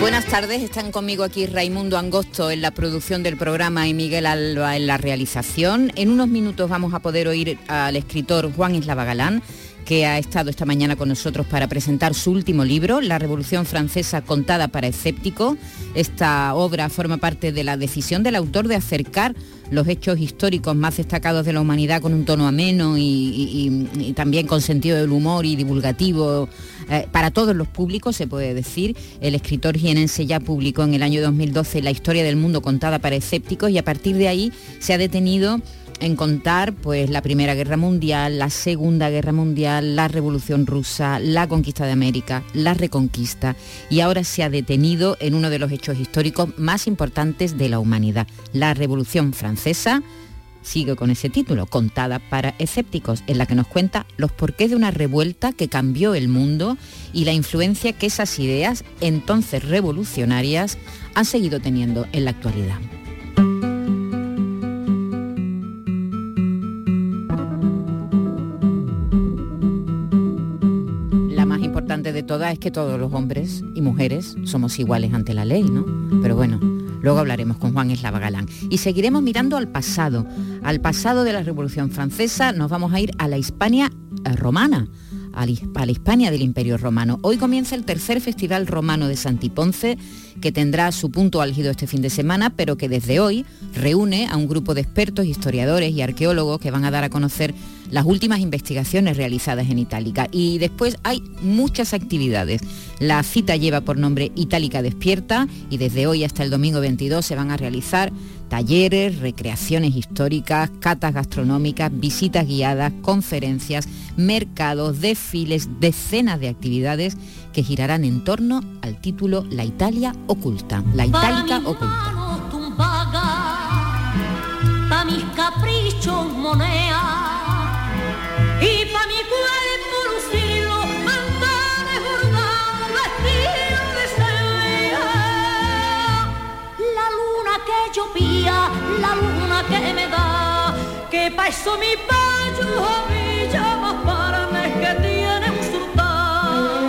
Buenas tardes, están conmigo aquí Raimundo Angosto en la producción del programa y Miguel Alba en la realización. En unos minutos vamos a poder oír al escritor Juan Islava Galán, que ha estado esta mañana con nosotros para presentar su último libro, La Revolución Francesa contada para escépticos. Esta obra forma parte de la decisión del autor de acercar los hechos históricos más destacados de la humanidad con un tono ameno y, también con sentido del humor y divulgativo eh, para todos los públicos, se puede decir. El escritor jienense ya publicó en el año 2012 La historia del mundo contada para escépticos y a partir de ahí se ha detenido en contar pues la Primera Guerra Mundial, la Segunda Guerra Mundial, la Revolución Rusa, la conquista de América, la Reconquista y ahora se ha detenido en uno de los hechos históricos más importantes de la humanidad, la Revolución Francesa. Sigue con ese título, Contada para escépticos, en la que nos cuenta los porqués de una revuelta que cambió el mundo y la influencia que esas ideas, entonces revolucionarias, han seguido teniendo en la actualidad. Todas es que todos los hombres y mujeres somos iguales ante la ley, ¿no? Pero bueno, luego hablaremos con Juan Eslava Galán. Y seguiremos mirando al pasado, al pasado de la Revolución Francesa, nos vamos a ir a la Hispania eh, romana, a la Hispania del Imperio Romano. Hoy comienza el tercer Festival Romano de Santiponce, que tendrá su punto álgido este fin de semana, pero que desde hoy reúne a un grupo de expertos, historiadores y arqueólogos que van a dar a conocer las últimas investigaciones realizadas en Itálica. Y después hay muchas actividades. La cita lleva por nombre Itálica Despierta y desde hoy hasta el domingo 22 se van a realizar talleres, recreaciones históricas, catas gastronómicas, visitas guiadas, conferencias, mercados, desfiles, decenas de actividades que girarán en torno al título La Italia oculta, la Itálica oculta. mis caprichos y llovía, la luna que me da, que pa' eso mi payo a mí llama para que tiene un sultán.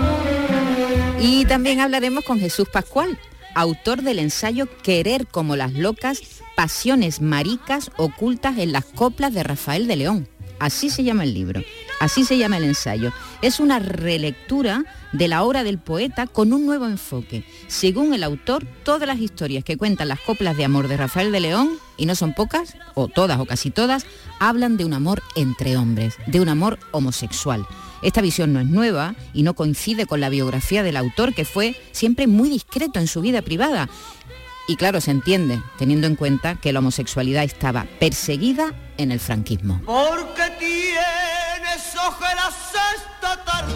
Y también hablaremos con Jesús Pascual, autor del ensayo Querer como las locas, pasiones maricas ocultas en las coplas de Rafael de León. Así se llama el libro, así se llama el ensayo. Es una relectura de la obra del poeta con un nuevo enfoque. Según el autor, todas las historias que cuentan las coplas de amor de Rafael de León, y no son pocas, o todas o casi todas, hablan de un amor entre hombres, de un amor homosexual. Esta visión no es nueva y no coincide con la biografía del autor, que fue siempre muy discreto en su vida privada y claro, se entiende, teniendo en cuenta que la homosexualidad estaba perseguida en el franquismo. Porque tienes ojeras esta tarde.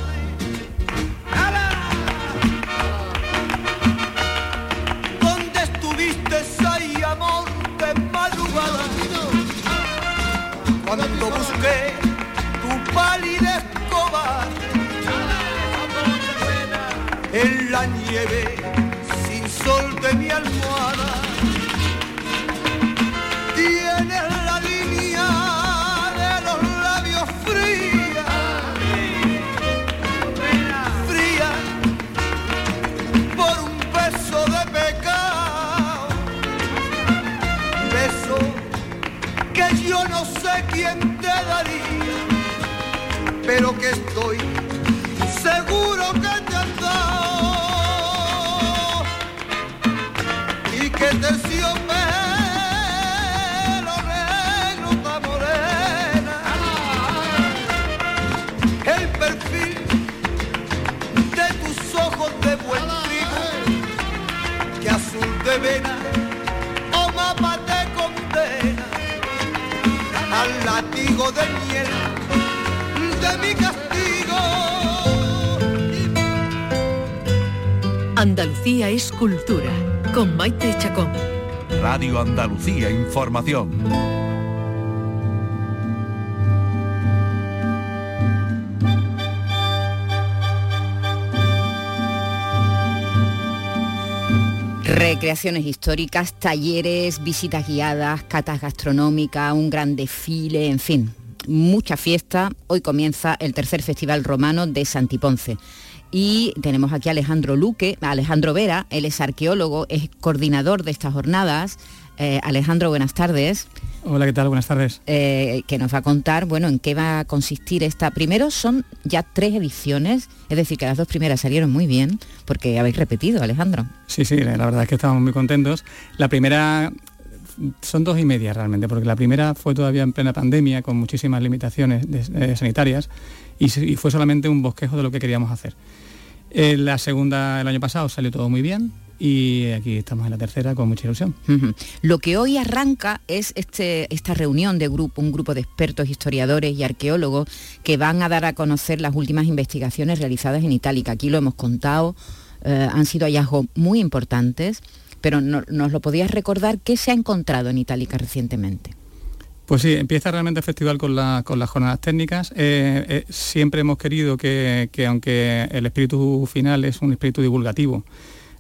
¿Dónde estuviste ahí, amor de madrugada? Cuando busqué tu palidez cobarde en la nieve sol de mi almohada. Pero que estoy Andalucía es cultura con Maite Chacón. Radio Andalucía Información. Recreaciones históricas, talleres, visitas guiadas, catas gastronómicas, un gran desfile, en fin, mucha fiesta. Hoy comienza el tercer Festival Romano de Santiponce. Y tenemos aquí a Alejandro Luque, Alejandro Vera, él es arqueólogo, es coordinador de estas jornadas. Eh, Alejandro, buenas tardes. Hola, ¿qué tal? Buenas tardes. Eh, que nos va a contar, bueno, en qué va a consistir esta. Primero son ya tres ediciones, es decir, que las dos primeras salieron muy bien, porque habéis repetido, Alejandro. Sí, sí, la verdad es que estamos muy contentos. La primera son dos y media realmente, porque la primera fue todavía en plena pandemia, con muchísimas limitaciones eh, sanitarias, y, fue solamente un bosquejo de lo que queríamos hacer. La segunda, el año pasado, salió todo muy bien y aquí estamos en la tercera con mucha ilusión. Lo que hoy arranca es este, esta reunión de grupo, un grupo de expertos, historiadores y arqueólogos que van a dar a conocer las últimas investigaciones realizadas en Itálica. Aquí lo hemos contado, eh, han sido hallazgos muy importantes, pero nos lo podías recordar, ¿qué se ha encontrado en Itálica recientemente? Pues sí, empieza realmente el festival con, las jornadas técnicas. Eh, eh, siempre hemos querido que, aunque el espíritu final es un espíritu divulgativo,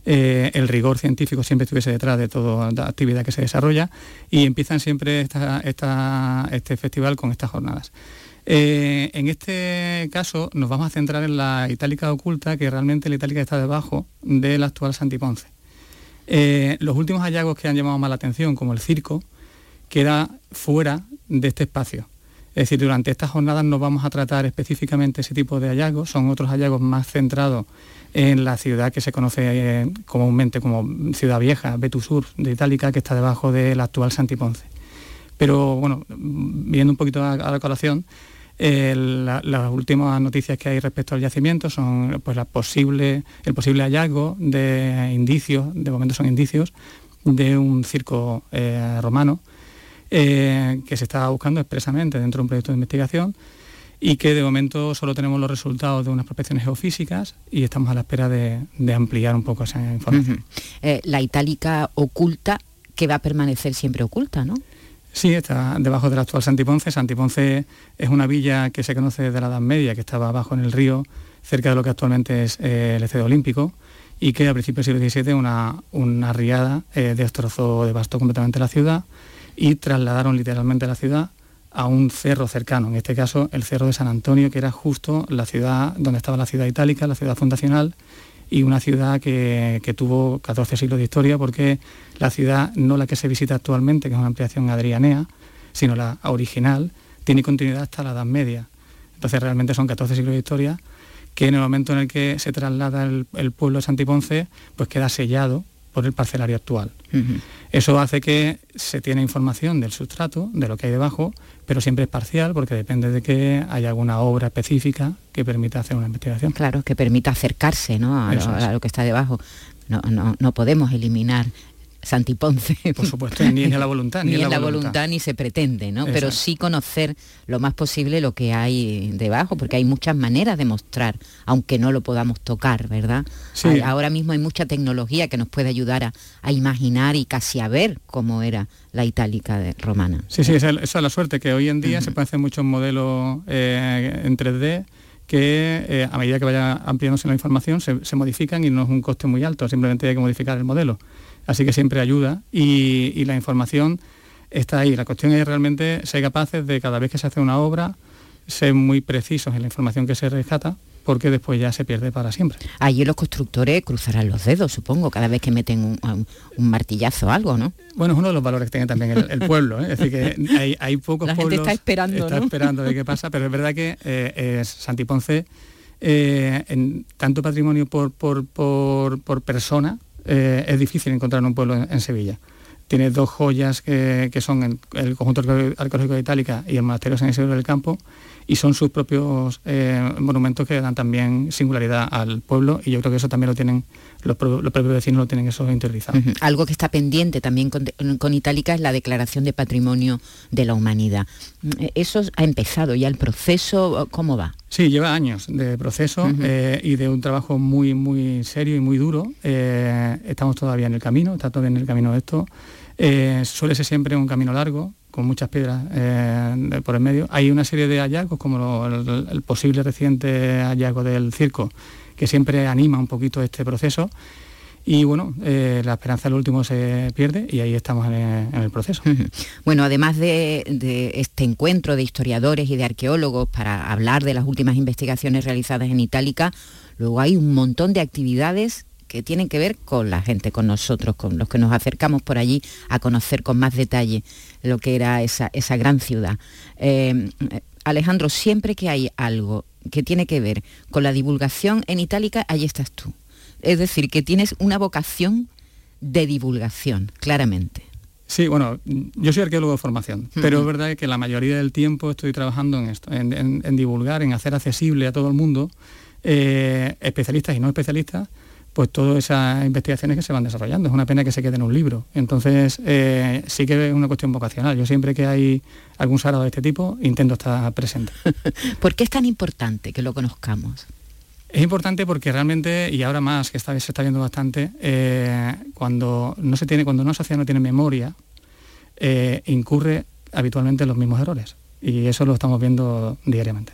eh, el rigor científico siempre estuviese detrás de toda la actividad que se desarrolla y empiezan siempre este festival con estas jornadas. en este caso nos vamos a centrar en la itálica oculta, que realmente la itálica está debajo del actual Santiponce. los últimos hallazgos que han llamado más la atención, como el circo, queda fuera de este espacio. Es decir, durante estas jornadas no vamos a tratar específicamente ese tipo de hallazgos, son otros hallazgos más centrados en la ciudad que se conoce eh, comúnmente como Ciudad Vieja, Betusur de Itálica, que está debajo del actual Santiponce. Pero bueno, viendo un poquito a, la colación, eh, las últimas noticias que hay respecto al yacimiento son pues, el posible hallazgo de indicios, de momento son indicios, de un circo eh, romano eh, que se está buscando expresamente dentro de un proyecto de investigación y que de momento solo tenemos los resultados de unas prospecciones geofísicas y estamos a la espera de, ampliar un poco esa información. Eh, la itálica oculta que va a permanecer siempre oculta, ¿no? Sí, está debajo del actual Santiponce. Santiponce es una villa que se conoce desde la Edad Media, que estaba abajo en el río, cerca de lo que actualmente es eh, el Estadio Olímpico, y que a principios del siglo XVII una, una riada destrozó, devastó completamente la ciudad y trasladaron literalmente la ciudad a un cerro cercano, en este caso el cerro de San Antonio, que era justo la ciudad donde estaba la ciudad itálica, la ciudad fundacional, y una ciudad que, tuvo 14 siglos de historia, porque la ciudad, no la que se visita actualmente, que es una ampliación adrianea, sino la original, tiene continuidad hasta la Edad Media. Entonces realmente son 14 siglos de historia que en el momento en el que se traslada el, el pueblo de Santiponce, pues queda sellado por el parcelario actual. Eso hace que se tiene información del sustrato, de lo que hay debajo, pero siempre es parcial porque depende de que haya alguna obra específica que permita hacer una investigación. Claro, que permita acercarse a, lo, que está debajo. No, no, no podemos eliminar Santiponce. Por supuesto, ni en la voluntad. Ni, en la, voluntad. ni se pretende, ¿no? Pero sí conocer lo más posible lo que hay debajo, porque hay muchas maneras de mostrar, aunque no lo podamos tocar, ¿verdad? ahora mismo hay mucha tecnología que nos puede ayudar a, imaginar y casi a ver cómo era la itálica de, romana. Sí, sí, esa, es la suerte, que hoy en día se pueden hacer muchos modelos eh, en 3D que eh, a medida que vaya ampliándose la información se, se, modifican y no es un coste muy alto, simplemente hay que modificar el modelo así que siempre ayuda y, la información está ahí. La cuestión es realmente ser capaces de cada vez que se hace una obra, ser muy precisos en la información que se rescata porque después ya se pierde para siempre. Allí los constructores cruzarán los dedos, supongo, cada vez que meten un, martillazo o algo, ¿no? Bueno, es uno de los valores que tiene también el, pueblo, ¿eh? es decir, que hay, hay pocos La gente está esperando, está esperando de qué pasa, pero es verdad que eh, Santiponce, eh, en tanto patrimonio por, por, por persona, eh, es difícil encontrar un pueblo en, Sevilla. Tiene dos joyas que, son el, conjunto arqueológico de Itálica y el monasterio San Isidro del Campo, y son sus propios eh, monumentos que dan también singularidad al pueblo, y yo creo que eso también lo tienen, los, propios vecinos lo tienen eso interiorizado. Algo que está pendiente también con, Itálica es la declaración de patrimonio de la humanidad. ¿Eso ha empezado ya el proceso? ¿Cómo va? Sí, lleva años de proceso eh, y de un trabajo muy, muy serio y muy duro. Eh, estamos todavía en el camino, está todavía en el camino de esto. Eh, suele ser siempre un camino largo, con muchas piedras eh, por el medio. Hay una serie de hallazgos, como el, posible reciente hallazgo del circo, que siempre anima un poquito este proceso. Y bueno, eh, la esperanza al último se pierde y ahí estamos en el, proceso. Bueno, además de, de, este encuentro de historiadores y de arqueólogos para hablar de las últimas investigaciones realizadas en Itálica, luego hay un montón de actividades que tienen que ver con la gente, con nosotros, con los que nos acercamos por allí a conocer con más detalle lo que era esa, esa gran ciudad. Eh, Alejandro, siempre que hay algo que tiene que ver con la divulgación en Itálica, allí estás tú. Es decir, que tienes una vocación de divulgación, claramente. Sí, bueno, yo soy arqueólogo de formación, pero es verdad que la mayoría del tiempo estoy trabajando en esto, en, divulgar, en hacer accesible a todo el mundo, eh, especialistas y no especialistas, pues todas esas investigaciones que se van desarrollando. Es una pena que se quede en un libro. Entonces, eh, sí que es una cuestión vocacional. Yo siempre que hay algún sábado de este tipo, intento estar presente. ¿Por qué es tan importante que lo conozcamos? Es importante porque realmente, y ahora más, que esta vez se está viendo bastante, eh, cuando, no se tiene, cuando una sociedad no tiene memoria, eh, incurre habitualmente en los mismos errores. Y eso lo estamos viendo diariamente.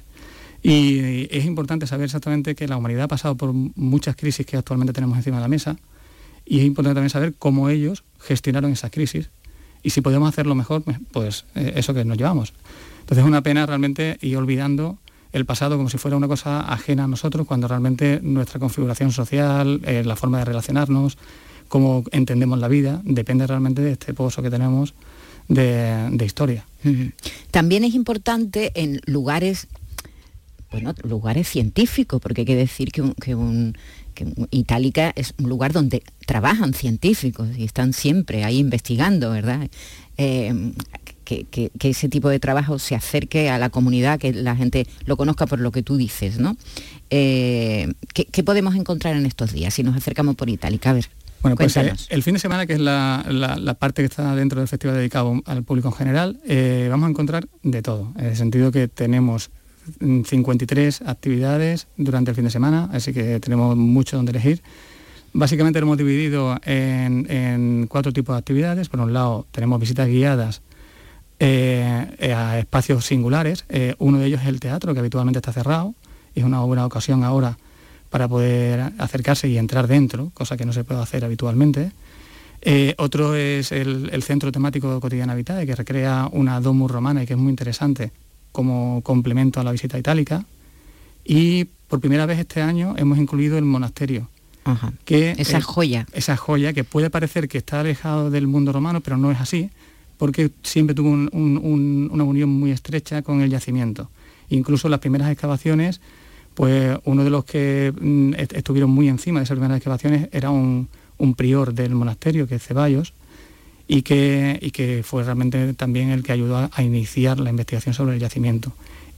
Y es importante saber exactamente que la humanidad ha pasado por muchas crisis que actualmente tenemos encima de la mesa y es importante también saber cómo ellos gestionaron esas crisis y si podemos hacerlo mejor, pues, pues eh, eso que nos llevamos. Entonces es una pena realmente ir olvidando el pasado como si fuera una cosa ajena a nosotros, cuando realmente nuestra configuración social, eh, la forma de relacionarnos, cómo entendemos la vida, depende realmente de este pozo que tenemos de, historia. También es importante en lugares bueno, lugares científicos, porque hay que decir que, un, Itálica es un lugar donde trabajan científicos y están siempre ahí investigando, ¿verdad? Eh, que, ese tipo de trabajo se acerque a la comunidad, que la gente lo conozca por lo que tú dices, ¿no? Eh, ¿qué, podemos encontrar en estos días si nos acercamos por Itálica? A ver. Bueno, pues eh, el fin de semana, que es la, parte que está dentro del festival dedicado al público en general, vamos a encontrar de todo, en el sentido que tenemos 53 actividades durante el fin de semana, así que tenemos mucho donde elegir. Básicamente lo hemos dividido en, cuatro tipos de actividades. Por un lado, tenemos visitas guiadas eh, a espacios singulares. Eh, uno de ellos es el teatro, que habitualmente está cerrado. Es una buena ocasión ahora para poder acercarse y entrar dentro, cosa que no se puede hacer habitualmente. Eh, otro es el, el, Centro Temático Cotidiana Vitae, que recrea una domus romana y que es muy interesante como complemento a la visita itálica. Y por primera vez este año hemos incluido el monasterio. Que esa joya. Esa joya que puede parecer que está alejado del mundo romano, pero no es así, porque siempre tuvo una unión muy estrecha con el yacimiento. Incluso las primeras excavaciones, pues uno de los que mm, estuvieron muy encima de esas primeras excavaciones era un, un prior del monasterio, que es Ceballos, y que, que fue realmente también el que ayudó a, iniciar la investigación sobre el yacimiento.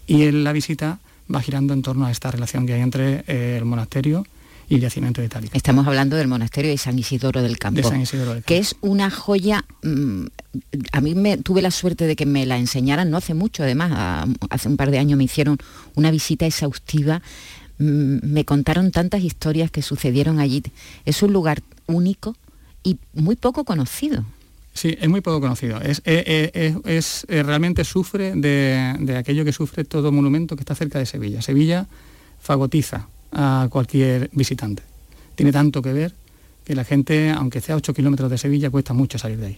Y en la visita va girando en torno a esta relación que hay entre eh, el monasterio y el yacimiento de Itálica. Estamos hablando del monasterio de San Isidoro del Campo, de San Isidoro del Campo. que es una joya, mm, a mí me tuve la suerte de que me la enseñaran no hace mucho, además, hace un par de años me hicieron una visita exhaustiva, mm, me contaron tantas historias que sucedieron allí. Es un lugar único y muy poco conocido. Sí, es muy poco conocido. Es, eh, eh, eh, realmente sufre de, aquello que sufre todo monumento que está cerca de Sevilla. Sevilla fagotiza a cualquier visitante. Tiene tanto que ver que la gente, aunque sea a 8 kilómetros de Sevilla, cuesta mucho salir de ahí.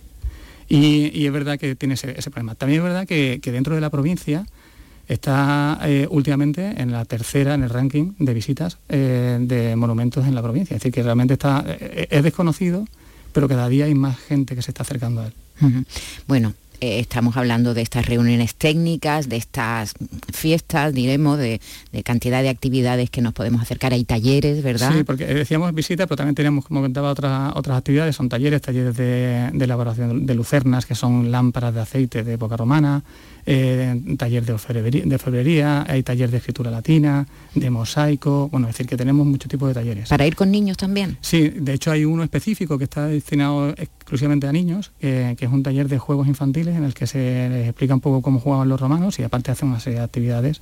Y, es verdad que tiene ese, problema. También es verdad que, dentro de la provincia está últimamente en la tercera en el ranking de visitas de monumentos en la provincia. Es decir, que realmente está, es desconocido pero cada día hay más gente que se está acercando a él. Bueno, eh, estamos hablando de estas reuniones técnicas, de estas fiestas, diremos, de, cantidad de actividades que nos podemos acercar. Hay talleres, ¿verdad? Sí, porque decíamos visitas, pero también tenemos, como comentaba, otras, otras actividades. Son talleres, talleres de, elaboración de lucernas, que son lámparas de aceite de época romana, eh, taller de orfebrería, hay taller de escritura latina, de mosaico, bueno, es decir, que tenemos muchos tipos de talleres. ¿Para ir con niños también? Sí, de hecho hay uno específico que está destinado exclusivamente a niños, que es un taller de juegos infantiles en el que se les explica un poco cómo jugaban los romanos y aparte hace una serie de actividades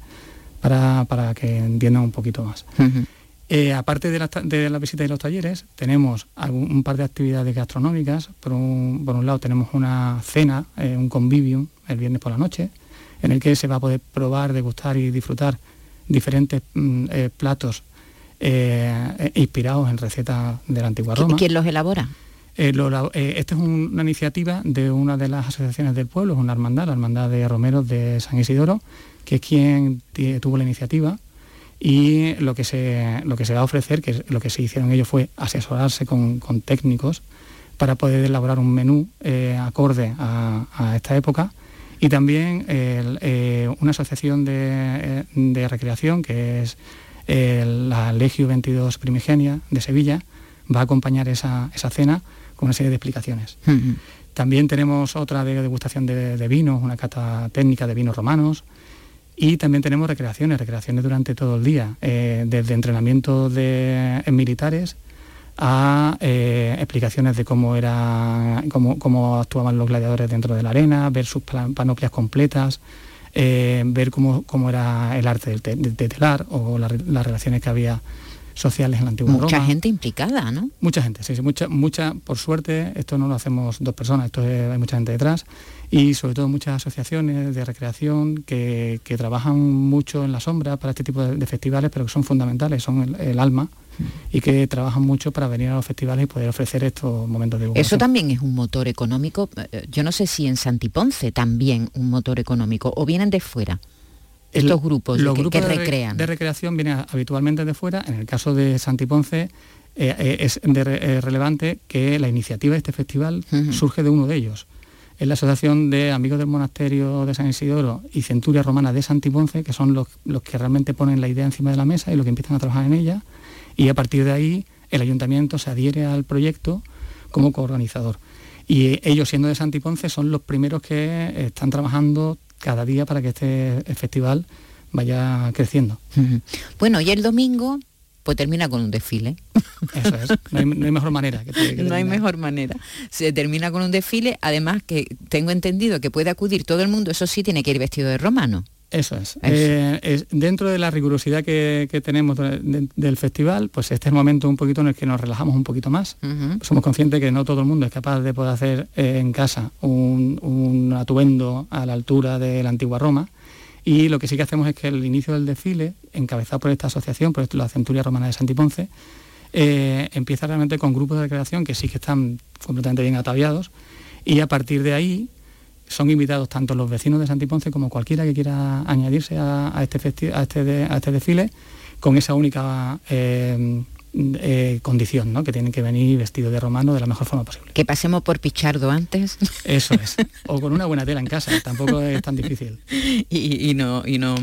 para, que entiendan un poquito más. Eh, aparte de la, de la, visita y los talleres, tenemos un par de actividades gastronómicas. Por un, lado tenemos una cena, eh, un convivium, el viernes por la noche, en el que se va a poder probar, degustar y disfrutar diferentes mm, eh, platos inspirados en recetas de la antigua Roma. ¿Quién los elabora? esta es una iniciativa de una de las asociaciones del pueblo, es una hermandad, la hermandad de Romeros de San Isidoro, que es quien tuvo la iniciativa y lo que se, lo que se va a ofrecer, que lo que se hicieron ellos fue asesorarse con, técnicos para poder elaborar un menú eh, acorde a, esta época y también eh, una asociación de, recreación que es la Legio 22 Primigenia de Sevilla va a acompañar esa, cena con una serie de explicaciones. También tenemos otra de degustación de, de vinos, una cata técnica de vinos romanos, y también tenemos recreaciones, recreaciones durante todo el día, eh, desde entrenamiento de, militares a eh, explicaciones de cómo, era, cómo, actuaban los gladiadores dentro de la arena, ver sus panoplias completas, eh, ver cómo, era el arte de, telar o las relaciones que había sociales en la antigua mucha gente implicada, ¿no? Mucha gente, sí, sí, mucha, mucha, por suerte, esto no lo hacemos dos personas, esto hay mucha gente detrás y sobre todo muchas asociaciones de recreación que, trabajan mucho en la sombra para este tipo de, festivales, pero que son fundamentales, son el, alma y que trabajan mucho para venir a los festivales y poder ofrecer estos momentos de Eso también es un motor económico. Eh, yo no sé si en Santiponce también un motor económico o vienen de fuera. Estos grupos, los que, grupos de, recrean. de recreación vienen habitualmente de fuera. En el caso de Santiponce eh, eh, es relevante que la iniciativa de este festival surge de uno de ellos es la Asociación de Amigos del Monasterio de San Isidoro y Centuria Romana de Santiponce, que son los, que realmente ponen la idea encima de la mesa y los que empiezan a trabajar en ella. Y a partir de ahí el ayuntamiento se adhiere al proyecto como coorganizador. Y ellos, siendo de Santiponce, son los primeros que están trabajando cada día para que este festival vaya creciendo. Bueno, y el domingo pues termina con un desfile. Eso es, no hay, mejor manera. no hay mejor manera. Se termina con un desfile, además que tengo entendido que puede acudir todo el mundo, eso sí tiene que ir vestido de romano. Eso es. Eh, dentro de la rigurosidad que, tenemos del festival, pues este es el momento un poquito en el que nos relajamos un poquito más. Somos conscientes que no todo el mundo es capaz de poder hacer eh, en casa un, un atuendo a la altura de la antigua Roma y lo que sí que hacemos es que el inicio del desfile, encabezado por esta asociación, por la Centuria Romana de Santiponce, eh, empieza realmente con grupos de recreación que sí que están completamente bien ataviados y a partir de ahí son invitados tanto los vecinos de Santiponce como cualquiera que quiera añadirse a, este, a, este, a este desfile con esa única eh, eh, condición, ¿no? que tienen que venir vestidos de romano de la mejor forma posible. Que pasemos por Pichardo antes. Eso es. O con una buena tela en casa, tampoco es tan difícil. Y, no, y no,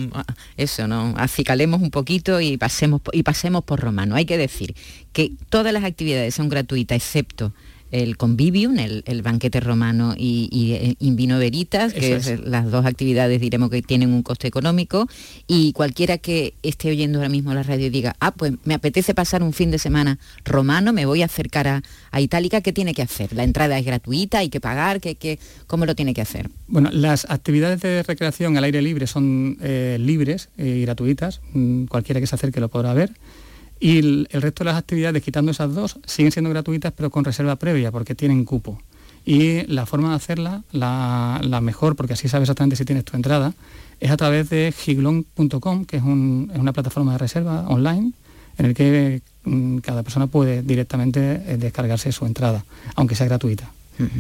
eso, no, acicalemos un poquito y pasemos, y pasemos por romano. Hay que decir que todas las actividades son gratuitas, excepto el convivium, el, banquete romano y, y eh, in vino veritas, que es. las dos actividades diremos que tienen un coste económico, y cualquiera que esté oyendo ahora mismo la radio y diga, ah, pues me apetece pasar un fin de semana romano, me voy a acercar a, Itálica, ¿qué tiene que hacer? ¿La entrada es gratuita? ¿Hay que pagar? ¿Qué, cómo lo tiene que hacer? Bueno, las actividades de recreación al aire libre son eh, libres y gratuitas, mm, cualquiera que se acerque lo podrá ver. Y el, resto de las actividades, quitando esas dos, siguen siendo gratuitas, pero con reserva previa, porque tienen cupo. Y la forma de hacerla, la, mejor, porque así sabes exactamente si tienes tu entrada, es a través de giglon.com, que es, una plataforma de reserva online, en el que mm, cada persona puede directamente eh, descargarse su entrada, aunque sea gratuita.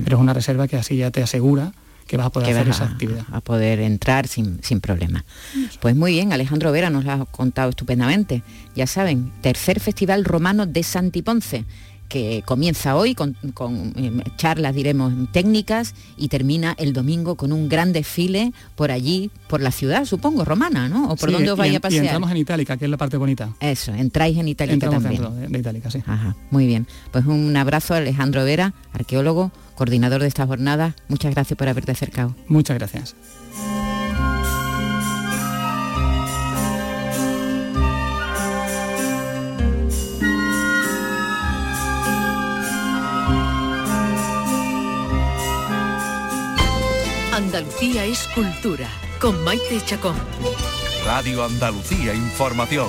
Pero es una reserva que así ya te asegura que vas a poder hacer esa actividad. A poder entrar sin, sin problema. Pues muy bien, Alejandro Vera nos lo ha contado estupendamente. Ya saben, tercer Festival Romano de Santiponce que comienza hoy con, eh, charlas, diremos, técnicas y termina el domingo con un gran desfile por allí, por la ciudad, supongo, romana, ¿no? O por donde os vaya a pasear. Y entramos en Itálica, que es la parte bonita. Eso, entráis en Itálica también. De, de Itálica, sí. Ajá, muy bien. Pues un abrazo a Alejandro Vera, arqueólogo, coordinador de esta jornada. Muchas gracias por haberte acercado. Muchas gracias. Andalucía es cultura, con Maite Chacón. Radio Andalucía Información.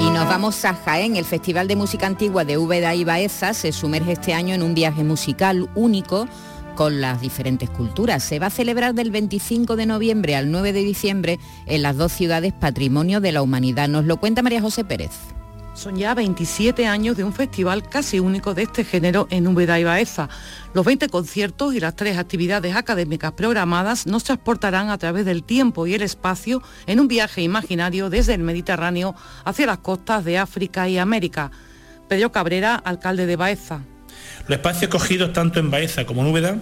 Y nos vamos a Jaén. El Festival de Música Antigua de Úbeda y Baeza se sumerge este año en un viaje musical único con las diferentes culturas. Se va a celebrar del 25 de noviembre al 9 de diciembre en las dos ciudades Patrimonio de la Humanidad. Nos lo cuenta María José Pérez. Son ya 27 años de un festival casi único de este género en Úbeda y Baeza. Los 20 conciertos y las tres actividades académicas programadas nos transportarán a través del tiempo y el espacio en un viaje imaginario desde el Mediterráneo hacia las costas de África y América. Pedro Cabrera, alcalde de Baeza. Los espacios cogidos tanto en Baeza como en Úbeda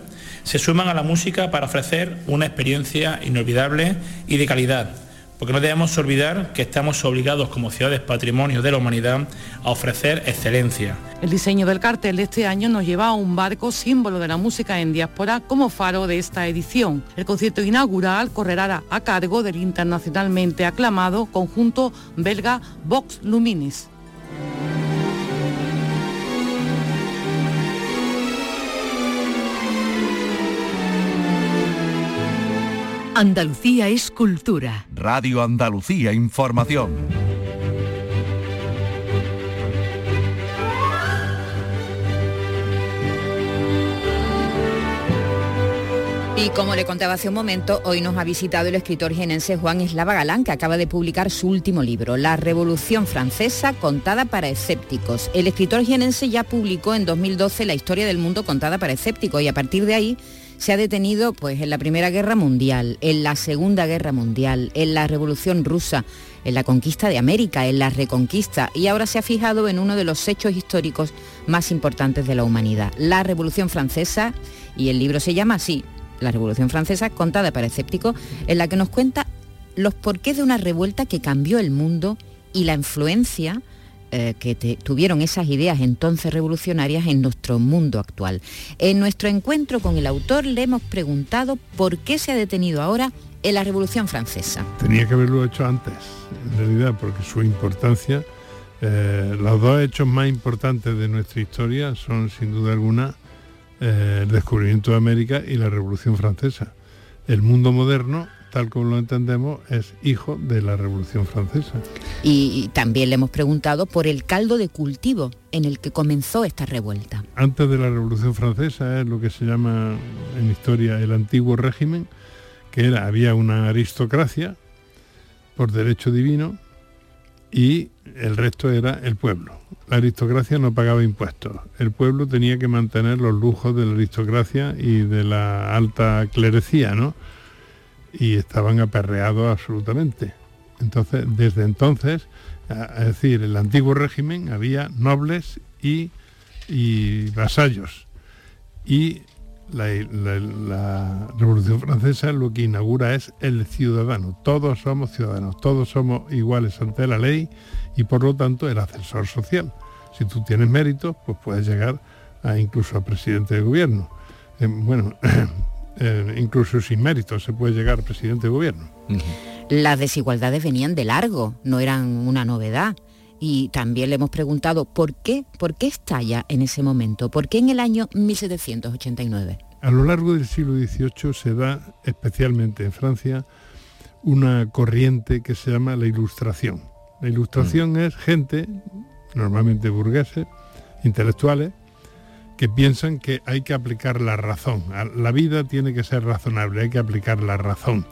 se suman a la música para ofrecer una experiencia inolvidable y de calidad porque no debemos olvidar que estamos obligados como ciudades patrimonio de la humanidad a ofrecer excelencia. El diseño del cartel de este año nos lleva a un barco símbolo de la música en diáspora como faro de esta edición. El concierto inaugural correrá a cargo del internacionalmente aclamado conjunto belga Vox Luminis. Andalucía es cultura. Radio Andalucía Información. Y como le contaba hace un momento, hoy nos ha visitado el escritor genense Juan Eslava Galán, que acaba de publicar su último libro, La Revolución Francesa contada para escépticos. El escritor genense ya publicó en 2012 La historia del mundo contada para escépticos y a partir de ahí se ha detenido pues, en la Primera Guerra Mundial, en la Segunda Guerra Mundial, en la Revolución Rusa, en la conquista de América, en la Reconquista y ahora se ha fijado en uno de los hechos históricos más importantes de la humanidad, la Revolución Francesa, y el libro se llama así, La Revolución Francesa, contada para escépticos, en la que nos cuenta los porqués de una revuelta que cambió el mundo y la influencia eh, que tuvieron esas ideas entonces revolucionarias en nuestro mundo actual. En nuestro encuentro con el autor le hemos preguntado por qué se ha detenido ahora en la Revolución Francesa. Tenía que haberlo hecho antes, en realidad, porque su importancia, eh, los dos hechos más importantes de nuestra historia son, sin duda alguna, eh, el descubrimiento de América y la Revolución Francesa. El mundo moderno tal como lo entendemos, es hijo de la Revolución Francesa. Y, también le hemos preguntado por el caldo de cultivo en el que comenzó esta revuelta. Antes de la Revolución Francesa es lo que se llama en historia el antiguo régimen, que era, había una aristocracia por derecho divino y el resto era el pueblo. La aristocracia no pagaba impuestos. El pueblo tenía que mantener los lujos de la aristocracia y de la alta clerecía, ¿no? Y estaban aperreados absolutamente. Entonces, desde entonces, es decir, el antiguo régimen había nobles y, vasallos. Y la, la, Revolución Francesa lo que inaugura es el ciudadano. Todos somos ciudadanos, todos somos iguales ante la ley y por lo tanto el ascensor social. Si tú tienes méritos, pues puedes llegar a incluso a presidente de gobierno. Eh, bueno, Eh, incluso sin mérito se puede llegar presidente de gobierno. Las desigualdades venían de largo, no eran una novedad. Y también le hemos preguntado por qué, por qué estalla en ese momento, por qué en el año 1789. A lo largo del siglo XVIII se da, especialmente en Francia, una corriente que se llama la ilustración. La ilustración mm. es gente, normalmente burgueses, intelectuales, que piensan que hay que aplicar la razón. La vida tiene que ser razonable, hay que aplicar la razón.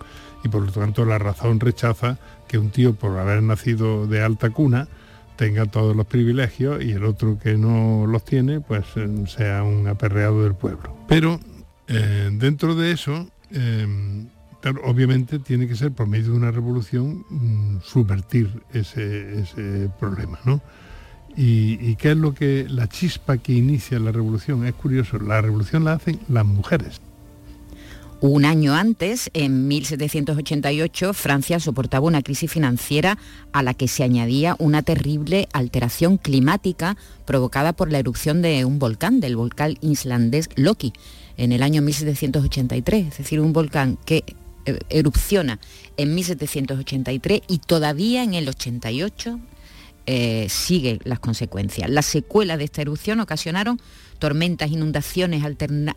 Y por lo tanto la razón rechaza que un tío por haber nacido de alta cuna tenga todos los privilegios y el otro que no los tiene pues eh, sea un aperreado del pueblo. Pero eh, dentro de eso, eh, obviamente tiene que ser por medio de una revolución mm, subvertir ese, ese problema, ¿no? ¿Y, qué es lo que la chispa que inicia la revolución? Es curioso, la revolución la hacen las mujeres. Un año antes, en 1788, Francia soportaba una crisis financiera a la que se añadía una terrible alteración climática provocada por la erupción de un volcán, del volcán islandés Loki, en el año 1783, es decir, un volcán que eh, erupciona en 1783 y todavía en el 88 eh, sigue las consecuencias. Las secuelas de esta erupción ocasionaron tormentas, inundaciones,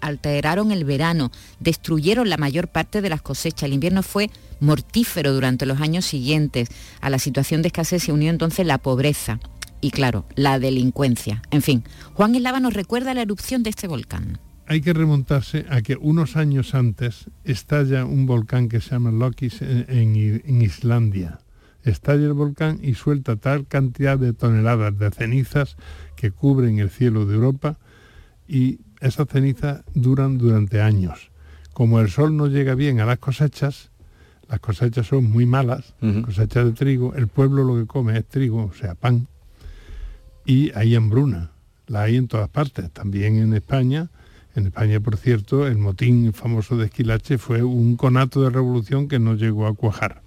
alteraron el verano, destruyeron la mayor parte de las cosechas. El invierno fue mortífero durante los años siguientes. A la situación de escasez se unió entonces la pobreza y, claro, la delincuencia. En fin, Juan Eslava nos recuerda la erupción de este volcán. Hay que remontarse a que unos años antes estalla un volcán que se llama Lokis en, Islandia. Estalla el volcán y suelta tal cantidad de toneladas de cenizas que cubren el cielo de Europa y esas cenizas duran durante años. Como el sol no llega bien a las cosechas, las cosechas son muy malas, cosechas de trigo, el pueblo lo que come es trigo, o sea, pan, y hay hambruna, la hay en todas partes, también en España. En España, por cierto, el motín famoso de Esquilache fue un conato de revolución que no llegó a cuajar.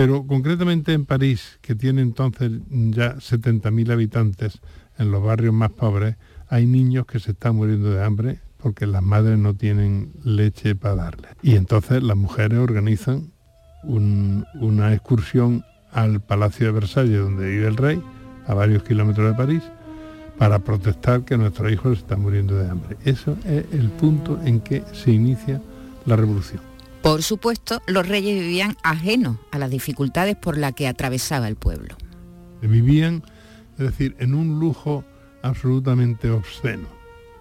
Pero concretamente en París, que tiene entonces ya 70.000 habitantes, en los barrios más pobres, hay niños que se están muriendo de hambre porque las madres no tienen leche para darles. Y entonces las mujeres organizan una excursión al Palacio de Versalles, donde vive el rey, a varios kilómetros de París, para protestar que nuestros hijos están muriendo de hambre. Eso es el punto en que se inicia la revolución. Por supuesto, los reyes vivían ajenos a las dificultades por las que atravesaba el pueblo. Vivían, es decir, en un lujo absolutamente obsceno,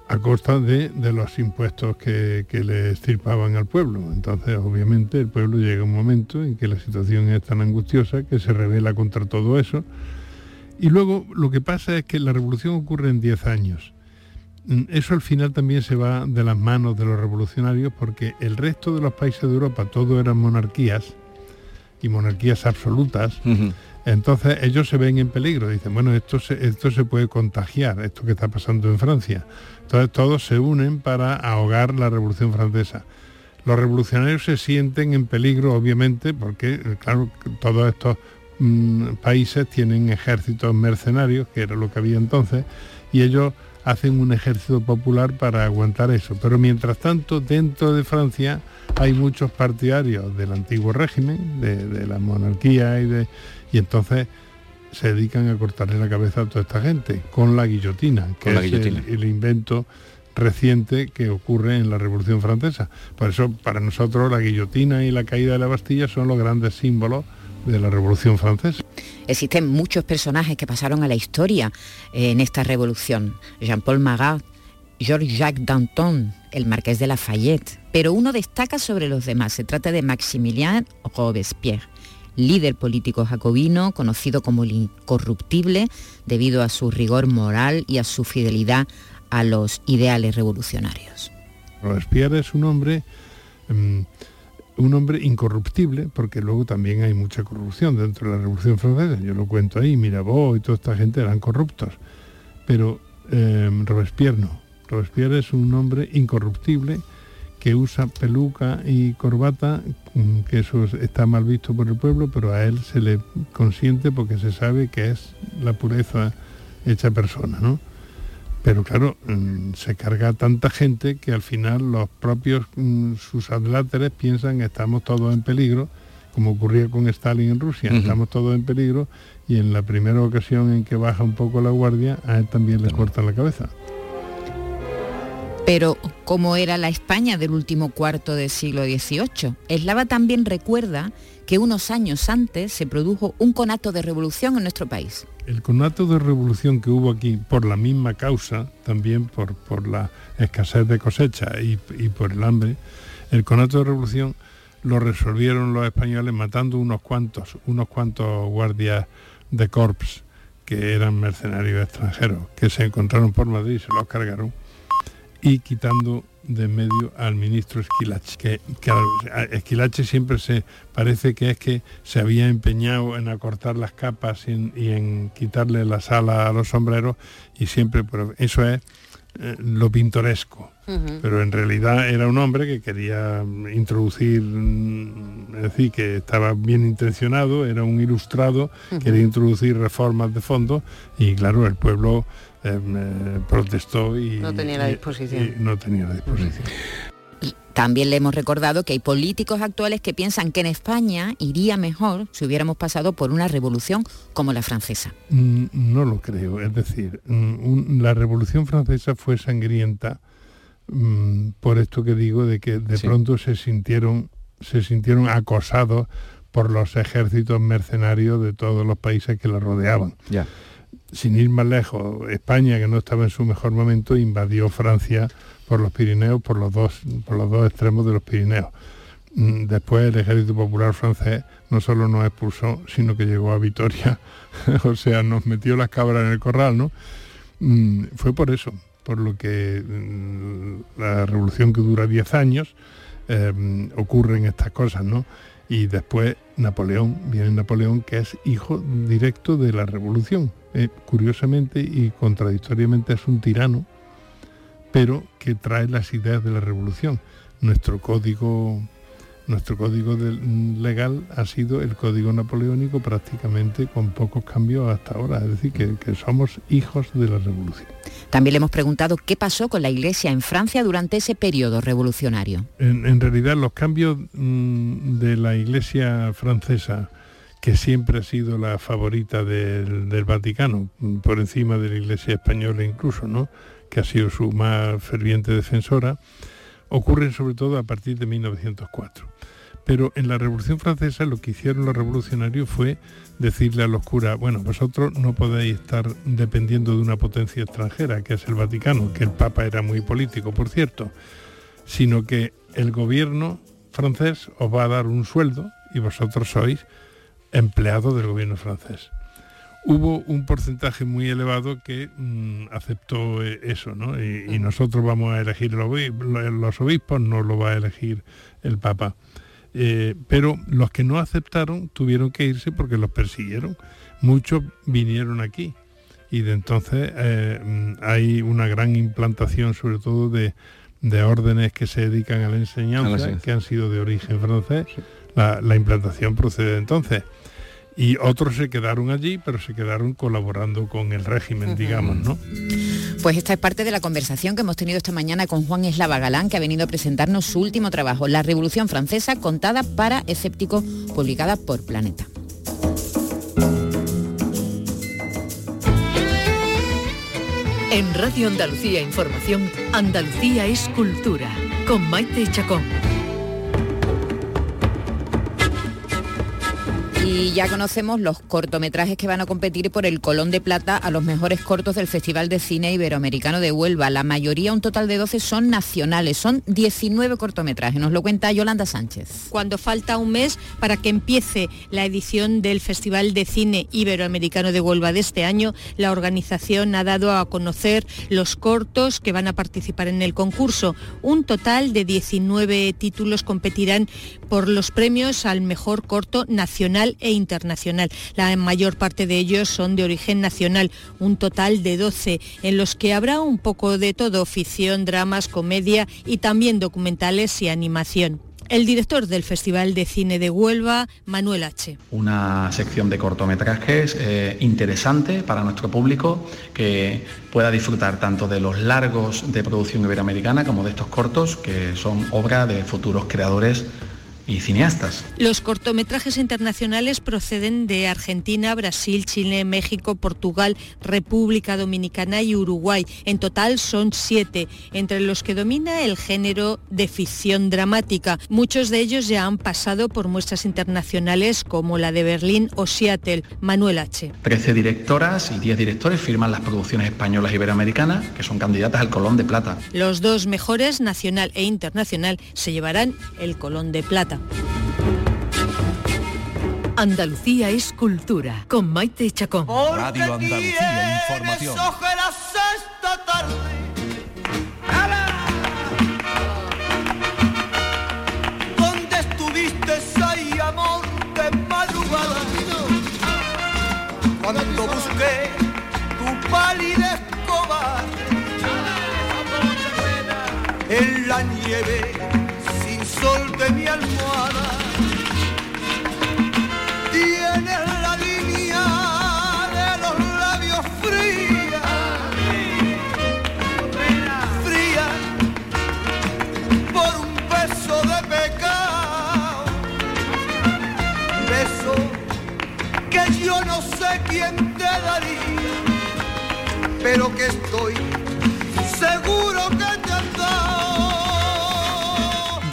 a costa de, los impuestos que, le estirpaban al pueblo. Entonces, obviamente, el pueblo llega un momento en que la situación es tan angustiosa que se revela contra todo eso. Y luego lo que pasa es que la revolución ocurre en 10 años. Mm, eso al final también se va de las manos de los revolucionarios porque el resto de los países de Europa todo eran monarquías y monarquías absolutas. Entonces ellos se ven en peligro, dicen, bueno, esto se, esto se puede contagiar, esto que está pasando en Francia. Entonces todos se unen para ahogar la Revolución Francesa. Los revolucionarios se sienten en peligro, obviamente, porque, claro, todos estos mm, países tienen ejércitos mercenarios, que era lo que había entonces, y ellos hacen un ejército popular para aguantar eso. Pero mientras tanto, dentro de Francia hay muchos partidarios del antiguo régimen, de la monarquía y de y entonces se dedican a cortarle la cabeza a toda esta gente con la guillotina, que es El, invento reciente que ocurre en la Revolución Francesa. Por eso para nosotros la guillotina y la caída de la Bastilla son los grandes símbolos de la Revolución Francesa. Existen muchos personajes que pasaron a la historia eh, en esta revolución. Jean-Paul Marat, Georges-Jacques Danton, el marqués de Lafayette, pero uno destaca sobre los demás. Se trata de Maximilien Robespierre líder político jacobino, conocido como el incorruptible debido a su rigor moral y a su fidelidad a los ideales revolucionarios. Robespierre es un hombre, em, un hombre incorruptible, porque luego también hay mucha corrupción dentro de la Revolución Francesa. Yo lo cuento ahí, Mirabeau y toda esta gente eran corruptos. Pero em, Robespierre no. Robespierre es un hombre incorruptible que usa peluca y corbata, mm, que eso está mal visto por el pueblo, pero a él se le consiente porque se sabe que es la pureza hecha persona, ¿no? Pero claro, mm, se carga tanta gente que al final los propios, mm, sus adláteres piensan que estamos todos en peligro, como ocurría con Stalin en Rusia, estamos todos en peligro y en la primera ocasión en que baja un poco la guardia, a él también le cortan la cabeza. Pero, ¿cómo era la España del último cuarto del siglo XVIII? Eslava también recuerda que unos años antes se produjo un conato de revolución en nuestro país. El conato de revolución que hubo aquí por la misma causa, también por, la escasez de cosecha y, y por el hambre, el conato de revolución lo resolvieron los españoles matando unos cuantos, unos cuantos guardias de corps que eran mercenarios extranjeros, que se encontraron por Madrid y se los cargaron y quitando de medio al ministro Esquilache, que, Esquilache siempre se parece que es que se había empeñado en acortar las capas y en, quitarle las alas a los sombreros y siempre, pero eso es eh, lo pintoresco. Pero en realidad era un hombre que quería introducir, mm, es decir, que estaba bien intencionado, era un ilustrado, quería introducir reformas de fondo y claro, el pueblo eh, protestó y no tenía la disposición. no tenía la disposición. También le hemos recordado que hay políticos actuales que piensan que en España iría mejor si hubiéramos pasado por una revolución como la francesa. Mm, no lo creo, es decir, mm, la revolución francesa fue sangrienta mm, por esto que digo de que de pronto se sintieron se sintieron acosados por los ejércitos mercenarios de todos los países que la rodeaban. Ya. Sin ir más lejos, España, que no estaba en su mejor momento, invadió Francia por los Pirineos, por los dos, por los dos extremos de los Pirineos. Mm, Después el ejército popular francés no solo nos expulsó, sino que llegó a Vitoria, o sea, nos metió las cabras en el corral, ¿no? Mm, Fue por eso, por lo que mm, la revolución que dura 10 años, eh, ocurren estas cosas, ¿no? Y después Napoleón, viene Napoleón que es hijo directo de la revolución. Eh, curiosamente y contradictoriamente es un tirano, pero que trae las ideas de la revolución. Nuestro código, nuestro código del- legal ha sido el código napoleónico prácticamente con pocos cambios hasta ahora. Es decir, que, que somos hijos de la revolución. También le hemos preguntado qué pasó con la Iglesia en Francia durante ese periodo revolucionario. En, en realidad los cambios mm, de la Iglesia francesa, que siempre ha sido la favorita del, Vaticano, por encima de la Iglesia española incluso, ¿no? que ha sido su más ferviente defensora, ocurren sobre todo a partir de 1904. Pero en la Revolución Francesa lo que hicieron los revolucionarios fue decirle a los curas, bueno, vosotros no podéis estar dependiendo de una potencia extranjera, que es el Vaticano, que el Papa era muy político, por cierto, sino que el gobierno francés os va a dar un sueldo y vosotros sois empleados del gobierno francés. Hubo un porcentaje muy elevado que mm, aceptó eh, eso, ¿no? Y, y nosotros vamos a elegir los obispos, no lo va a elegir el Papa. Eh, pero los que no aceptaron tuvieron que irse porque los persiguieron. Muchos vinieron aquí y de entonces eh, mm, hay una gran implantación sobre todo de, de órdenes que se dedican a la enseñanza, que han sido de origen francés. La, la implantación procede de entonces. Y otros se quedaron allí, pero se quedaron colaborando con el régimen, digamos, ¿no? Pues esta es parte de la conversación que hemos tenido esta mañana con Juan Eslava Galán, que ha venido a presentarnos su último trabajo, La Revolución Francesa, contada para escépticos, publicada por Planeta. En Radio Andalucía Información, Andalucía es cultura, con Maite Chacón. Y ya conocemos los cortometrajes que van a competir por el Colón de Plata a los mejores cortos del Festival de Cine Iberoamericano de Huelva. La mayoría, un total de 12, son nacionales. Son 19 cortometrajes. Nos lo cuenta Yolanda Sánchez. cuando falta un mes para que empiece la edición del Festival de Cine Iberoamericano de Huelva de este año, la organización ha dado a conocer los cortos que van a participar en el concurso. Un total de 19 títulos competirán por los premios al mejor corto nacional e internacional. La mayor parte de ellos son de origen nacional, un total de 12, en los que habrá un poco de todo, ficción, dramas, comedia y también documentales y animación. El director del Festival de Cine de Huelva, Manuel H. una sección de cortometrajes eh, interesante para nuestro público que pueda disfrutar tanto de los largos de producción iberoamericana como de estos cortos que son obra de futuros creadores y cineastas. Los cortometrajes internacionales proceden de Argentina, Brasil, Chile, México, Portugal, República Dominicana y Uruguay. En total son siete, entre los que domina el género de ficción dramática. Muchos de ellos ya han pasado por muestras internacionales como la de Berlín o Seattle. Manuel H. 13 directoras y 10 directores firman las producciones españolas e iberoamericanas que son candidatas al Colón de Plata. Los dos mejores, nacional e internacional, se llevarán el Colón de Plata. Andalucía es cultura, con Maite Chacón. Radio Andalucía Información. esta tarde. ¿Dónde estuviste ahí, amor de madrugada? Cuando busqué tu palidez cobarde en la nieve de mi almohada. Tienes la línea de los labios fría, fría, por un beso de pecado, beso que yo no sé quién te daría, pero que estoy seguro que te.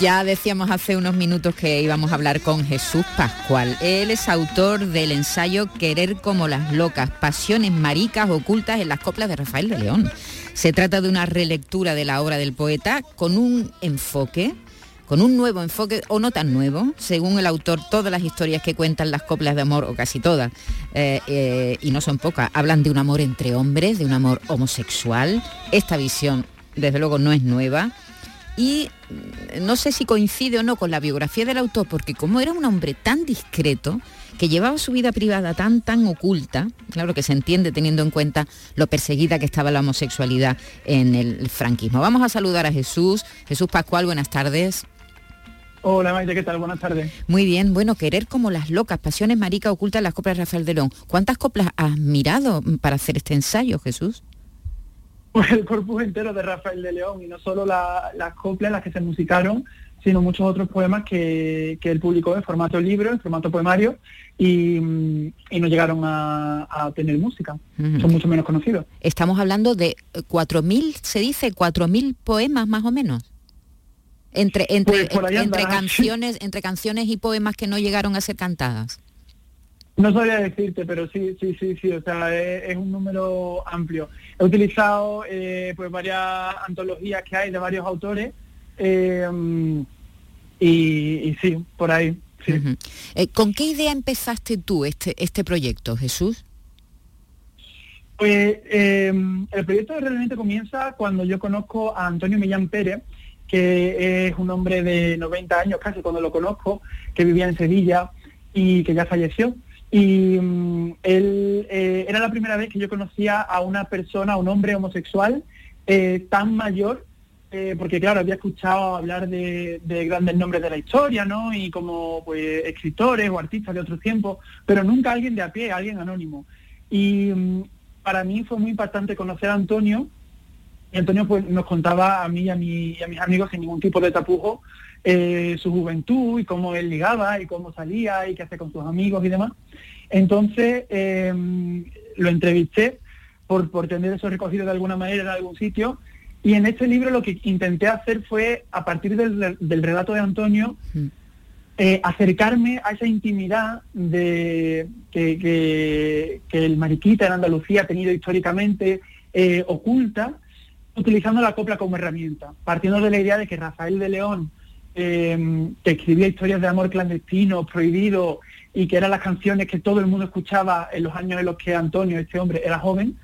Ya decíamos hace unos minutos que íbamos a hablar con Jesús Pascual. Él es autor del ensayo Querer como las locas, pasiones maricas ocultas en las coplas de Rafael de León. Se trata de una relectura de la obra del poeta con un enfoque con un nuevo enfoque o no tan nuevo, según el autor, todas las historias que cuentan las coplas de amor, o casi todas, eh, eh, y no son pocas, hablan de un amor entre hombres, de un amor homosexual. Esta visión, desde luego, no es nueva. Y mm, no sé si coincide o no con la biografía del autor, porque como era un hombre tan discreto, que llevaba su vida privada tan, tan oculta, claro que se entiende teniendo en cuenta lo perseguida que estaba la homosexualidad en el franquismo. Vamos a saludar a Jesús. Jesús Pascual, buenas tardes. Hola Maite, ¿qué tal? Buenas tardes. Muy bien, bueno, querer como las locas, pasiones maricas ocultas las coplas de Rafael de León. ¿Cuántas coplas has mirado para hacer este ensayo, Jesús? El corpus entero de Rafael de León y no solo las coplas las que se musicaron, sino muchos otros poemas que, él publicó en formato libro, en formato poemario, y, no llegaron a, tener música. Son mucho menos conocidos. Estamos hablando de 4.000, se dice, 4.000 poemas más o menos entre entre, pues entre, canciones entre canciones y poemas que no llegaron a ser cantadas no sabría decirte pero sí sí sí sí o sea es, un número amplio he utilizado eh, pues varias antologías que hay de varios autores eh, y, sí por ahí eh, ¿Con qué idea empezaste tú este, este proyecto, Jesús? Pues el proyecto realmente comienza cuando yo conozco a Antonio Millán Pérez, que es un hombre de 90 años casi cuando lo conozco, que vivía en Sevilla y que ya falleció. Y mm, él eh, era la primera vez que yo conocía a una persona, a un hombre homosexual eh, tan mayor, eh, porque claro, había escuchado hablar de, grandes nombres de la historia, ¿no? Y como pues escritores o artistas de otros tiempos, pero nunca alguien de a pie, alguien anónimo. Y mm, para mí fue muy impactante conocer a Antonio, Antonio pues, nos contaba a mí y a, a mis amigos sin ningún tipo de tapujo eh, su juventud y cómo él ligaba y cómo salía y qué hace con sus amigos y demás. Entonces em, lo entrevisté por, por tener eso recogido de alguna manera en algún sitio y en este libro lo que intenté hacer fue, a partir del, relato de Antonio, mm. eh, acercarme a esa intimidad de que, el mariquita en Andalucía ha tenido históricamente eh, oculta utilizando la copla como herramienta, partiendo de la idea de que Rafael de León, eh, que escribía historias de amor clandestino, prohibido, y que eran las canciones que todo el mundo escuchaba en los años en los que Antonio, este hombre, era joven,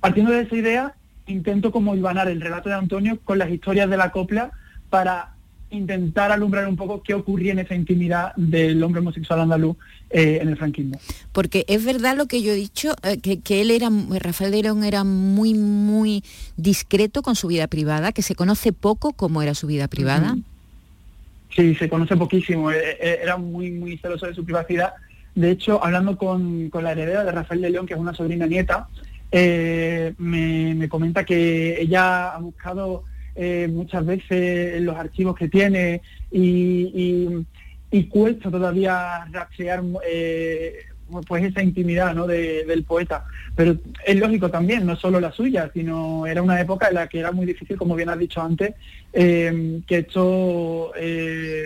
partiendo de esa idea, intento como ibanar el relato de Antonio con las historias de la copla para intentar alumbrar un poco qué ocurría en esa intimidad del hombre homosexual andaluz eh, en el franquismo. Porque es verdad lo que yo he dicho, eh, que, él era, Rafael de León era muy, muy discreto con su vida privada, que se conoce poco cómo era su vida privada. Sí, se conoce poquísimo, eh, era muy, muy celoso de su privacidad. De hecho, hablando con, la heredera de Rafael de León, que es una sobrina nieta, me comenta que ella ha buscado eh, muchas veces los archivos que tiene y, cuesta todavía rastrear eh, pues esa intimidad ¿no? del poeta. Pero es lógico también, no solo la suya, sino era una época en la que era muy difícil, como bien has dicho antes, eh, que esto eh,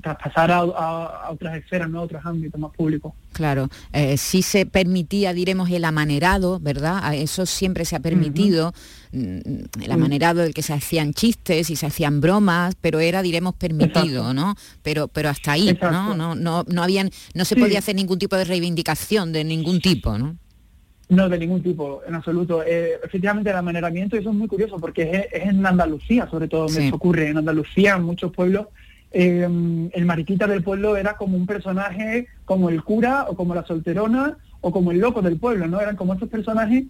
traspasara a, otras esferas, ¿no? a otros ámbitos más públicos. Claro, eh, sí se permitía, diremos, el amanerado, ¿verdad? Eso siempre se ha permitido, mm, el amanerado del que se hacían chistes y se hacían bromas, pero era, diremos, permitido, ¿no? Pero, pero hasta ahí, ¿no? No, no, no, habían, no se podía hacer ningún tipo de reivindicación de ningún tipo, ¿no? No, de ningún tipo, en absoluto. Eh, efectivamente, el amaneramiento, eso es muy curioso, porque es, en Andalucía, sobre todo, donde ocurre. En Andalucía, en muchos pueblos, eh, el mariquita del pueblo era como un personaje como el cura, o como la solterona, o como el loco del pueblo, ¿no? Eran como estos personajes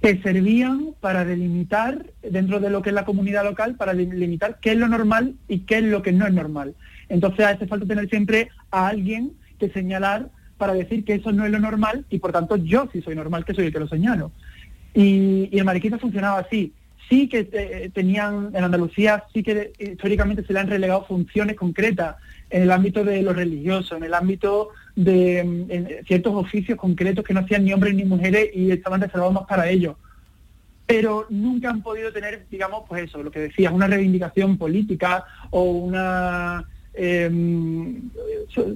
que servían para delimitar, dentro de lo que es la comunidad local, para delimitar qué es lo normal y qué es lo que no es normal. Entonces hace falta tener siempre a alguien que señalar para decir que eso no es lo normal y por tanto yo sí soy normal, que soy el que lo señalo. Y, el mariquita funcionaba así. Sí que eh, tenían, en Andalucía, sí que históricamente se le han relegado funciones concretas en el ámbito de lo religioso, en el ámbito de mm, ciertos oficios concretos que no hacían ni hombres ni mujeres y estaban reservados más para ellos. pero nunca han podido tener, digamos, pues eso, lo que decías, una reivindicación política o una, eh,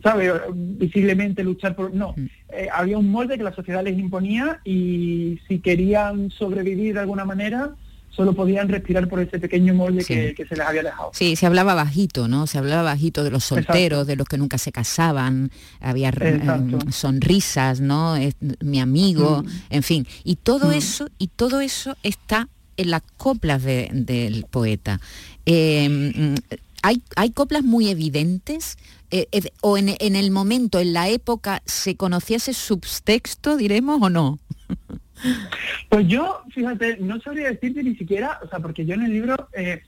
¿sabe? Visiblemente luchar por... No, Mm. eh, había un molde que la sociedad les imponía y si querían sobrevivir de alguna manera, solo podían respirar por ese pequeño molde Sí. que, que se les había dejado. Sí, se hablaba bajito, ¿no? Se hablaba bajito de los solteros, de los que nunca se casaban, había Exacto. sonrisas, ¿no? Es mi amigo, Mm. en fin. Y todo Mm. eso, y todo eso está en las coplas de- del poeta. Eh, mm, hay, hay coplas muy evidentes, eh, eh, o en, en el momento, en la época, ¿se conocía ese subtexto, diremos, o no? Pues yo, fíjate, no sabría decirte ni siquiera, o sea, porque yo en el libro eh,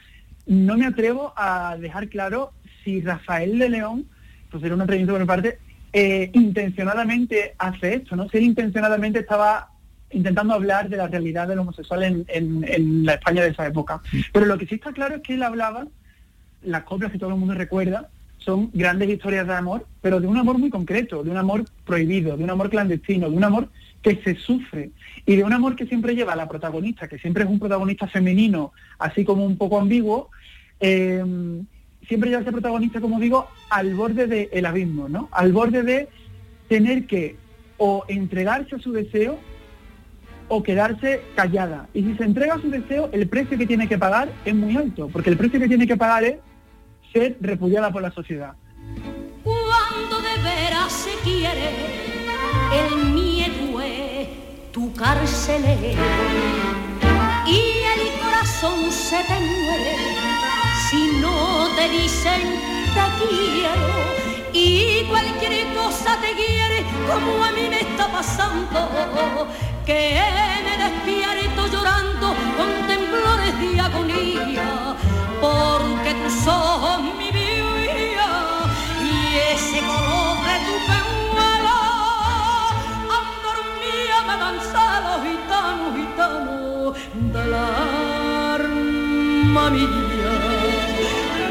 no me atrevo a dejar claro si Rafael de León, pues era un atrevimiento por mi parte, eh, intencionadamente hace esto, ¿no? Si él intencionadamente estaba intentando hablar de la realidad del homosexual en, en- en la España de esa época. Pero lo que sí está claro es que él hablaba, las coplas que todo el mundo recuerda, son grandes historias de amor, pero de un amor muy concreto, de un amor prohibido, de un amor clandestino, de un amor que se sufre y de un amor que siempre lleva a la protagonista, que siempre es un protagonista femenino, así como un poco ambiguo, eh, siempre lleva a ese protagonista, como digo, al borde del abismo, ¿no? Al borde de tener que o entregarse a su deseo o quedarse callada. Y si se entrega a su deseo, el precio que tiene que pagar es muy alto, porque el precio que tiene que pagar es ser repudiada por la sociedad. Cuando de veras se quiere, el miedo es tu carcelero y el corazón se te muere si no te dicen te quiero. Y cualquier cosa te quiere como a mí me está pasando que me despierto llorando con temblores de agonía porque tus ojos mi vida y ese color de tu peluelo han dormido me dan celos gitano, gitano del alma mía.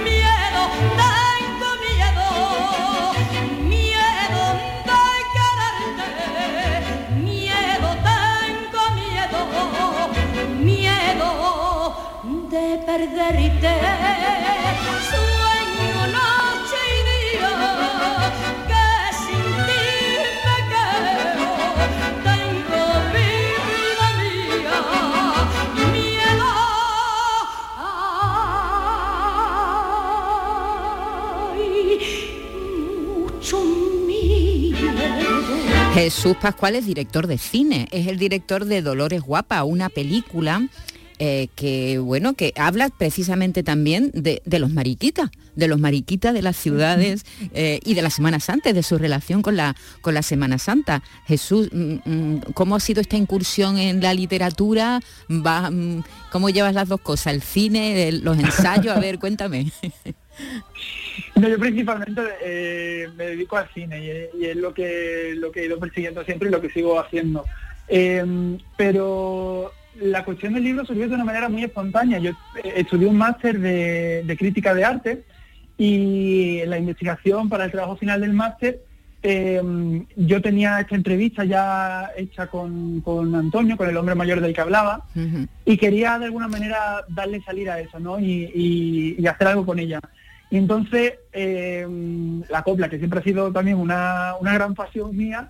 Miedo, tengo perderte. Sueño noche y día que sin ti me quedo. Tengo vida mía, miedo. Ay, mucho miedo. Jesús Pascual es director de cine, es el director de Dolores Guapa, una película eh, que bueno que habla precisamente también de, de los mariquitas, de los mariquitas de las ciudades eh, y de la Semana Santa, de su relación con la con la Semana Santa. Jesús, mm, mm, ¿cómo ha sido esta incursión en la literatura? Va, mm, ¿Cómo llevas las dos cosas? El cine, el- los ensayos, a ver, cuéntame. No, yo principalmente eh, me dedico al cine y, es- y es lo que, lo que he ido persiguiendo siempre y lo que sigo haciendo. Eh, pero la cuestión del libro surgió de una manera muy espontánea. Yo eh, estudié un máster de, de crítica de arte y en la investigación para el trabajo final del máster eh, yo tenía esta entrevista ya hecha con, con Antonio, con el hombre mayor del que hablaba, y quería de alguna manera darle salida a eso, ¿no? Y, y- y hacer algo con ella. Y entonces eh, la copla, que siempre ha sido también una, una gran pasión mía,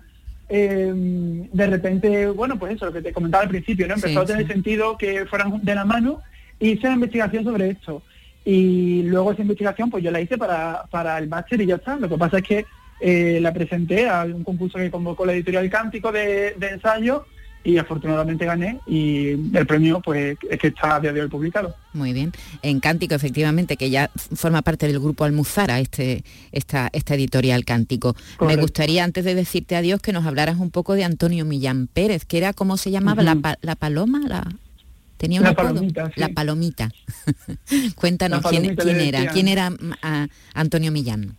eh, de repente, bueno, pues eso, lo que te comentaba al principio, ¿no? Empezó Sí, a tener sí. sentido que fueran de la mano y hice una investigación sobre esto. Y luego esa investigación, pues yo la hice para, para el máster y ya está. Lo que pasa es que eh, la presenté a un concurso que convocó la editorial Cántico de, de ensayo y afortunadamente gané y el premio pues es que está a día de hoy publicado. Muy bien. En Cántico, efectivamente, que ya forma parte del grupo Almuzara, este, esta, esta editorial Cántico. Me gustaría, antes de decirte adiós, que nos hablaras un poco de Antonio Millán Pérez, que era, ¿cómo se llamaba? la, la paloma, la... Tenía un La apodo? palomita, sí. La palomita. Cuéntanos La quién, palomita quién le era, quién era mm, a- Antonio Millán.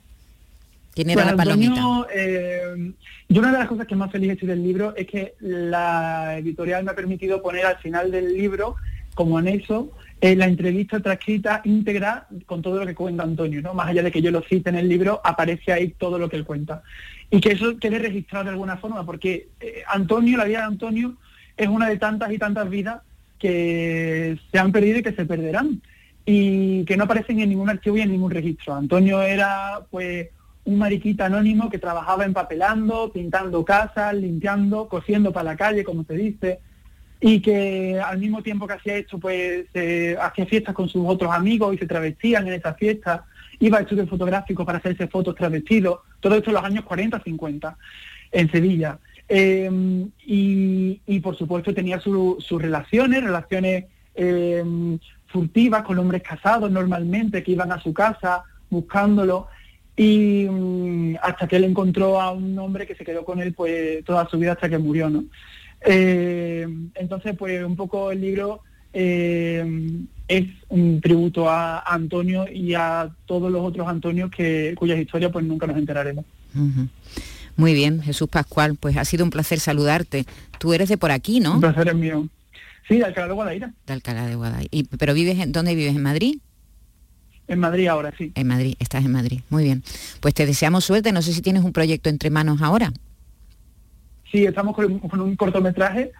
¿Quién era Pues, la palomita? Antonio, eh, yo una de las cosas que más feliz estoy del libro es que la editorial me ha permitido poner al final del libro, como anexo, eh, la entrevista transcrita íntegra con todo lo que cuenta Antonio, ¿no? Más allá de que yo lo cite en el libro, aparece ahí todo lo que él cuenta. Y que eso quede registrado de alguna forma, porque eh, Antonio, la vida de Antonio, es una de tantas y tantas vidas que se han perdido y que se perderán y que no aparecen en ningún archivo y en ningún registro. Antonio era pues un mariquita anónimo que trabajaba empapelando, pintando casas, limpiando, cosiendo para la calle, como se dice, y que al mismo tiempo que hacía esto, pues hacía fiestas con sus otros amigos y se travestían en esas fiestas, iba a estudios fotográficos para hacerse fotos travestidos, todo esto en los años 40, 50, en Sevilla. Em, y, por supuesto tenía sus relaciones, relaciones em, furtivas con hombres casados normalmente que iban a su casa buscándolo y mm, hasta que él encontró a un hombre que se quedó con él pues toda su vida hasta que murió, ¿no? Eh, entonces pues un poco el libro eh, es un tributo a, Antonio y a todos los otros Antonios que cuyas historias pues nunca nos enteraremos. Muy bien, Jesús Pascual, pues ha sido un placer saludarte. Tú eres de por aquí, ¿no? Un placer es mío. Sí, de Alcalá de Guadaira. De Alcalá de Guadaira. ¿Y, ¿Pero vives en dónde vives? ¿En Madrid? En Madrid ahora, sí. En Madrid, estás en Madrid. Muy bien. Pues te deseamos suerte. No sé si tienes un proyecto entre manos ahora. Sí, estamos con, un cortometraje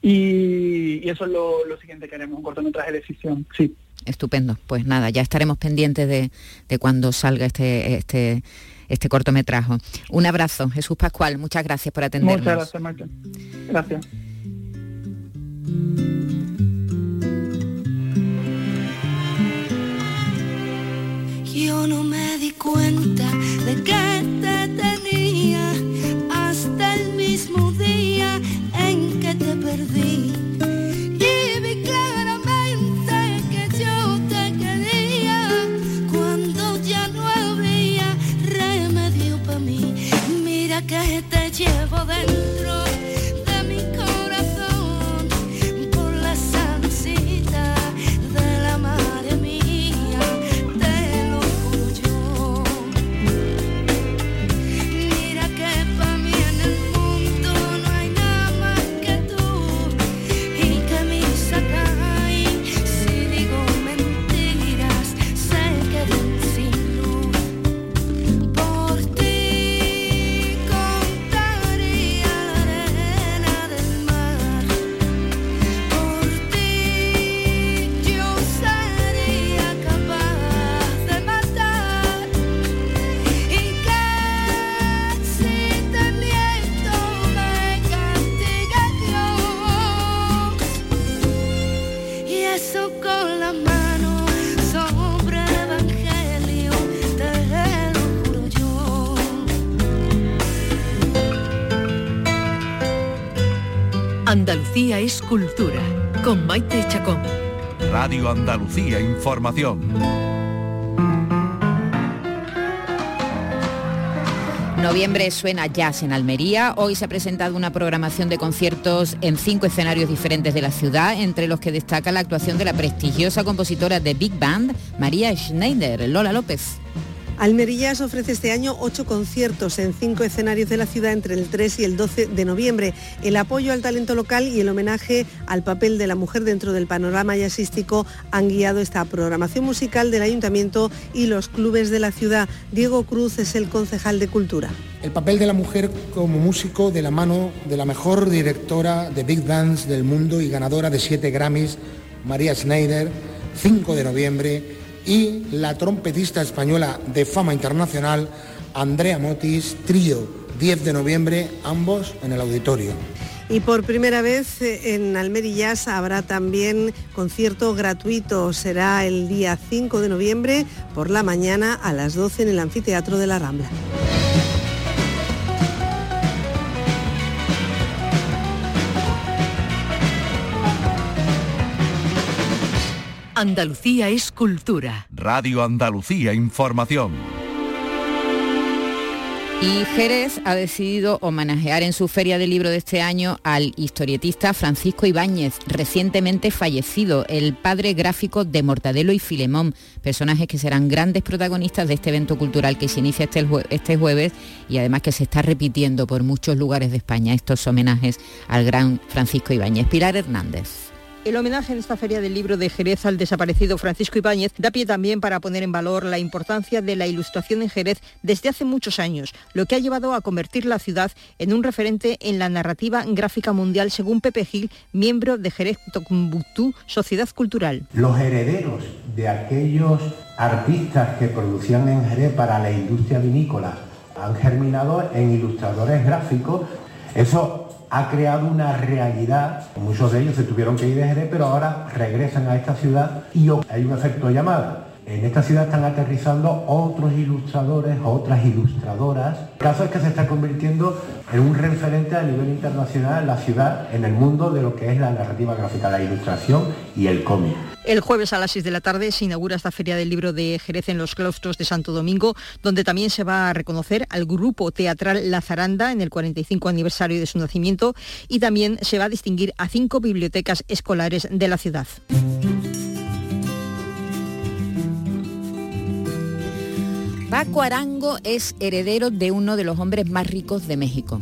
y, eso es lo, siguiente que haremos, un cortometraje de ficción, sí. Estupendo. Pues nada, ya estaremos pendientes de, de cuando salga este, este, este cortometraje. Un abrazo, Jesús Pascual. Muchas gracias por atendernos. Muchas gracias, Marta. Gracias. Cuenta de que Andalucía es cultura, con Maite Chacón. Radio Andalucía Información. Noviembre suena jazz en Almería. Hoy se ha presentado una programación de conciertos en cinco escenarios diferentes de la ciudad, entre los que destaca la actuación de la prestigiosa compositora de Big Band, María Schneider. Lola López. Almerillas ofrece este año ocho conciertos en cinco escenarios de la ciudad entre el 3 y el 12 de noviembre. El apoyo al talento local y el homenaje al papel de la mujer dentro del panorama jazzístico han guiado esta programación musical del ayuntamiento y los clubes de la ciudad. Diego Cruz es el concejal de Cultura. El papel de la mujer como músico de la mano de la mejor directora de Big Bands del mundo y ganadora de siete Grammys, María Schneider, 5 de noviembre y la trompetista española de fama internacional, Andrea Motis, trío, 10 de noviembre, ambos en el auditorio. Y por primera vez eh, en Almerillas habrá también concierto gratuito. Será el día 5 de noviembre por la mañana a las 12 en el Anfiteatro de la Rambla. Andalucía es cultura. Radio Andalucía Información. Y Jerez ha decidido homenajear en su feria del libro de este año al historietista Francisco Ibáñez, recientemente fallecido, el padre gráfico de Mortadelo y Filemón, personajes que serán grandes protagonistas de este evento cultural que se inicia este, este jueves y además que se está repitiendo por muchos lugares de España estos homenajes al gran Francisco Ibáñez. Pilar Hernández. El homenaje en esta feria del libro de Jerez al desaparecido Francisco Ibáñez da pie también para poner en valor la importancia de la ilustración en Jerez desde hace muchos años, lo que ha llevado a convertir la ciudad en un referente en la narrativa gráfica mundial, según Pepe Gil, miembro de Jerez Tocumbuctú, Sociedad Cultural. Los herederos de aquellos artistas que producían en Jerez para la industria vinícola han germinado en ilustradores gráficos. Eso ha creado una realidad. Muchos de ellos se tuvieron que ir de Jerez, pero ahora regresan a esta ciudad y hay un efecto llamada. En esta ciudad están aterrizando otros ilustradores, otras ilustradoras. El caso es que se está convirtiendo en un referente a nivel internacional la ciudad, en el mundo de lo que es la narrativa gráfica, la ilustración y el cómic. El jueves a las 6 de la tarde se inaugura esta Feria del Libro de Jerez en los claustros de Santo Domingo, donde también se va a reconocer al grupo teatral La Zaranda en el 45 aniversario de su nacimiento y también se va a distinguir a cinco bibliotecas escolares de la ciudad. Paco Arango es heredero de uno de los hombres más ricos de México.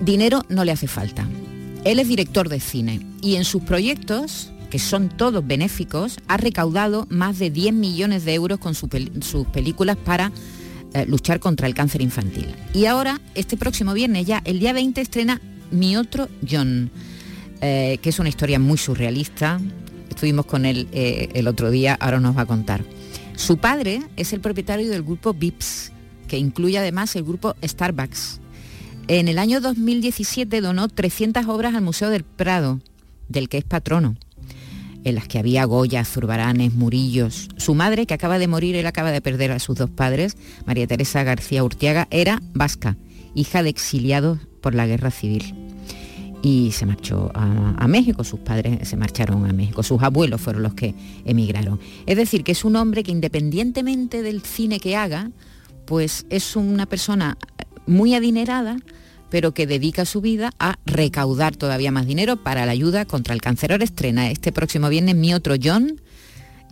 Dinero no le hace falta. Él es director de cine y en sus proyectos, que son todos benéficos, ha recaudado más de 10 millones de euros con sus películas para eh, luchar contra el cáncer infantil. Y ahora, este próximo viernes ya, el día 20, estrena Mi otro John, eh, que es una historia muy surrealista. Estuvimos con él eh, el otro día, ahora nos va a contar. Su padre es el propietario del grupo Vips, que incluye además el grupo Starbucks. En el año 2017 donó 300 obras al Museo del Prado, del que es patrono, en las que había Goya, Zurbaranes, Murillos. Su madre, que acaba de morir, él acaba de perder a sus dos padres, María Teresa García Urtiaga, era vasca, hija de exiliados por la guerra civil y se marchó a, México, sus padres se marcharon a México, sus abuelos fueron los que emigraron. Es decir, que es un hombre que independientemente del cine que haga, pues es una persona muy adinerada, pero que dedica su vida a recaudar todavía más dinero para la ayuda contra el cáncer. Ahora estrena este próximo viernes Mi Otro John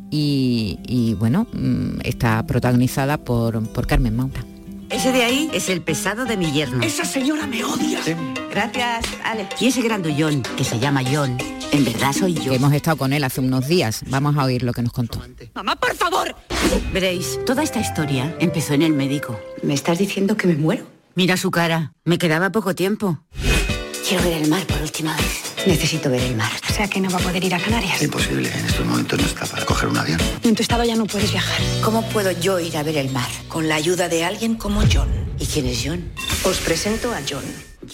y, bueno, mm, está protagonizada por, por Carmen Maura. Ese de ahí es el pesado de mi yerno. Esa señora me odia. Gracias, Alex. Y ese grandullón, que se llama John, en verdad soy yo. hemos estado con él hace unos días. Vamos a oír lo que nos contó. Mamá, por favor. Veréis, toda esta historia empezó en el médico. ¿Me estás diciendo que me muero? Mira su cara. Me quedaba poco tiempo. Quiero ver el mar por última vez. Necesito ver el mar. O sea que no va a poder ir a Canarias. Imposible, en estos momentos no está para coger un avión. En tu estado ya no puedes viajar. ¿Cómo puedo yo ir a ver el mar? Con la ayuda de alguien como John. ¿Y quién es John? Os presento a John.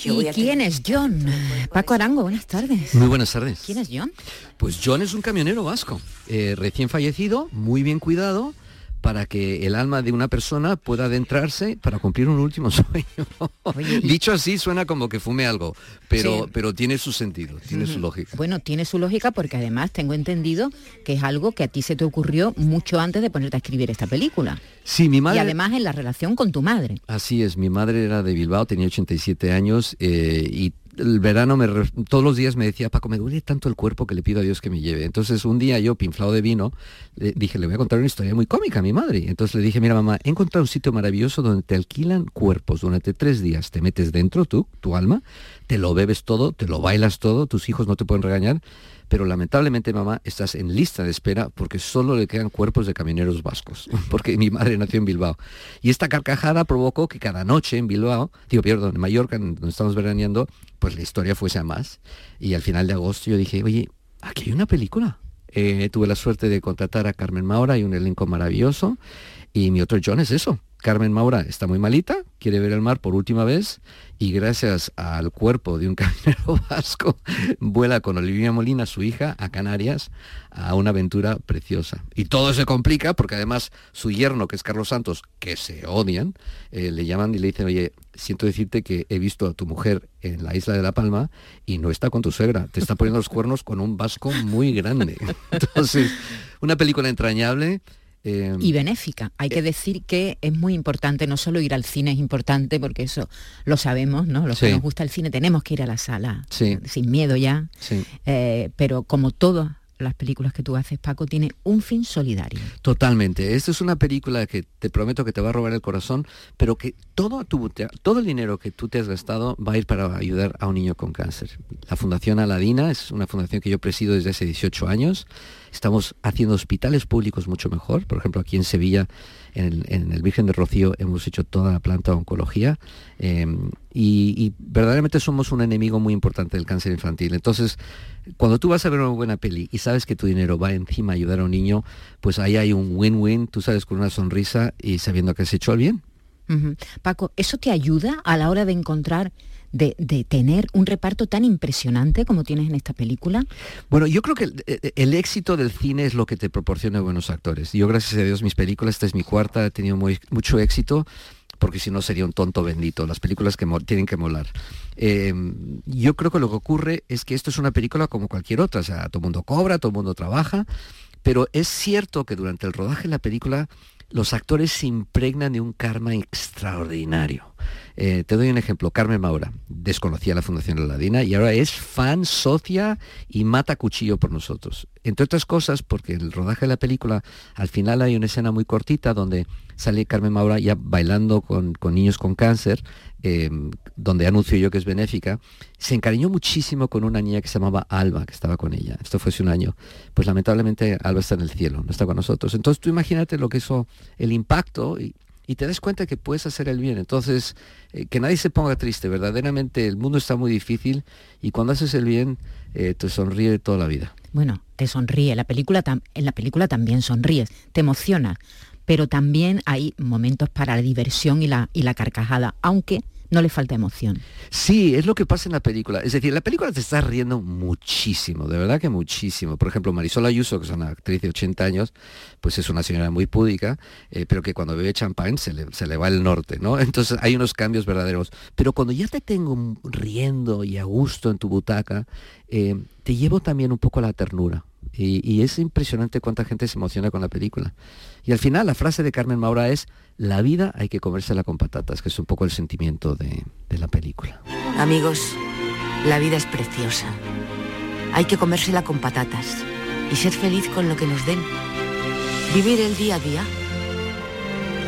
¿Y quién es John? Paco Arango, buenas tardes. Muy buenas tardes. ¿Quién es John? Pues John es un camionero vasco, eh, recién fallecido, muy bien cuidado, para que el alma de una persona pueda adentrarse para cumplir un último sueño. Dicho así suena como que fume algo, pero, pero tiene su sentido, tiene su lógica. Bueno, tiene su lógica porque además tengo entendido que es algo que a ti se te ocurrió mucho antes de ponerte a escribir esta película. Sí, mi madre... Y además en la relación con tu madre. Así es, mi madre era de Bilbao, tenía 87 años eh, y el verano me todos los días me decía, Paco, me duele tanto el cuerpo que le pido a Dios que me lleve. Entonces un día yo, pinflado de vino, le dije, le voy a contar una historia muy cómica a mi madre. Entonces le dije, mira mamá, he encontrado un sitio maravilloso donde te alquilan cuerpos durante tres días. Te metes dentro tú, tu alma, te lo bebes todo, te lo bailas todo, tus hijos no te pueden regañar pero lamentablemente mamá estás en lista de espera porque solo le quedan cuerpos de camioneros vascos, porque mi madre nació en Bilbao. Y esta carcajada provocó que cada noche en Bilbao, digo, perdón, en Mallorca, donde estamos veraneando, pues la historia fuese a más. Y al final de agosto yo dije, oye, aquí hay una película. Eh, tuve la suerte de contratar a Carmen Maura y un elenco maravilloso. Y mi otro John es eso, Carmen Maura está muy malita, quiere ver el mar por última vez y gracias al cuerpo de un camionero vasco vuela con Olivia Molina, su hija, a Canarias a una aventura preciosa. Y todo se complica porque además su yerno, que es Carlos Santos, que se odian, eh, le llaman y le dicen, oye, siento decirte que he visto a tu mujer en la isla de La Palma y no está con tu suegra, te está poniendo los cuernos con un vasco muy grande. Entonces, una película entrañable Em, y benéfica. Hay que eh, decir que es muy importante, no solo ir al cine es importante, porque eso lo sabemos, ¿no? Los que nos gusta el cine tenemos que ir a la sala, sin miedo ya. Eh, pero como todo las películas que tú haces, Paco, tiene un fin solidario. Totalmente. Esta es una película que te prometo que te va a robar el corazón, pero que todo, tu, todo el dinero que tú te has gastado va a ir para ayudar a un niño con cáncer. La Fundación Aladina es una fundación que yo presido desde hace 18 años. Estamos haciendo hospitales públicos mucho mejor. Por ejemplo, aquí en Sevilla en el, Virgen de Rocío hemos hecho toda la planta de oncología em, y, verdaderamente somos un enemigo muy importante del cáncer infantil. Entonces, cuando tú vas a ver una buena peli y sabes que tu dinero va encima a ayudar a un niño, pues ahí hay un win-win, tú sabes, con una sonrisa y sabiendo que has hecho el bien. Paco, ¿eso te ayuda a la hora de encontrar de, tener un reparto tan impresionante como tienes en esta película? Bueno, yo creo que el, éxito del cine es lo que te proporciona buenos actores. Yo, gracias a Dios, mis películas, esta es mi cuarta, he tenido mucho éxito porque si no sería un tonto bendito, las películas que tienen que molar. Eh, yo creo que lo que ocurre es que esto es una película como cualquier otra, o sea, todo el mundo cobra, todo el mundo trabaja, pero es cierto que durante el rodaje de la película los actores se impregnan de un karma extraordinario. Eh, te doy un ejemplo, Carmen Maura, desconocía la Fundación Aladina y ahora es fan, socia y mata cuchillo por nosotros. Entre otras cosas, porque el rodaje de la película, al final hay una escena muy cortita donde sale Carmen Maura ya bailando con, niños con cáncer, em, donde anuncio yo que es benéfica, se encariñó muchísimo con una niña que se llamaba Alba, que estaba con ella. Esto fue hace un año. Pues lamentablemente Alba está en el cielo, no está con nosotros. Entonces tú imagínate lo que eso, el impacto y, y te das cuenta que puedes hacer el bien. Entonces, eh, que nadie se ponga triste, verdaderamente el mundo está muy difícil y cuando haces el bien eh, te sonríe toda la vida. Bueno, te sonríe, la película en la película también sonríes, te emociona, pero también hay momentos para la diversión y la, y la carcajada, aunque no le falta emoción. Sí, es lo que pasa en la película. Es decir, la película te está riendo muchísimo, de verdad que muchísimo. Por ejemplo, Marisol Ayuso, que es una actriz de 80 años, pues es una señora muy púdica, eh, pero que cuando bebe champán se le, va el norte, ¿no? Entonces hay unos cambios verdaderos. Pero cuando ya te tengo riendo y a gusto en tu butaca, eh, te llevo también un poco a la ternura. Y, es impresionante cuánta gente se emociona con la película. Y al final la frase de Carmen Maura es, la vida hay que comérsela con patatas, que es un poco el sentimiento de, de la película. Amigos, la vida es preciosa. Hay que comérsela con patatas y ser feliz con lo que nos den. Vivir el día a día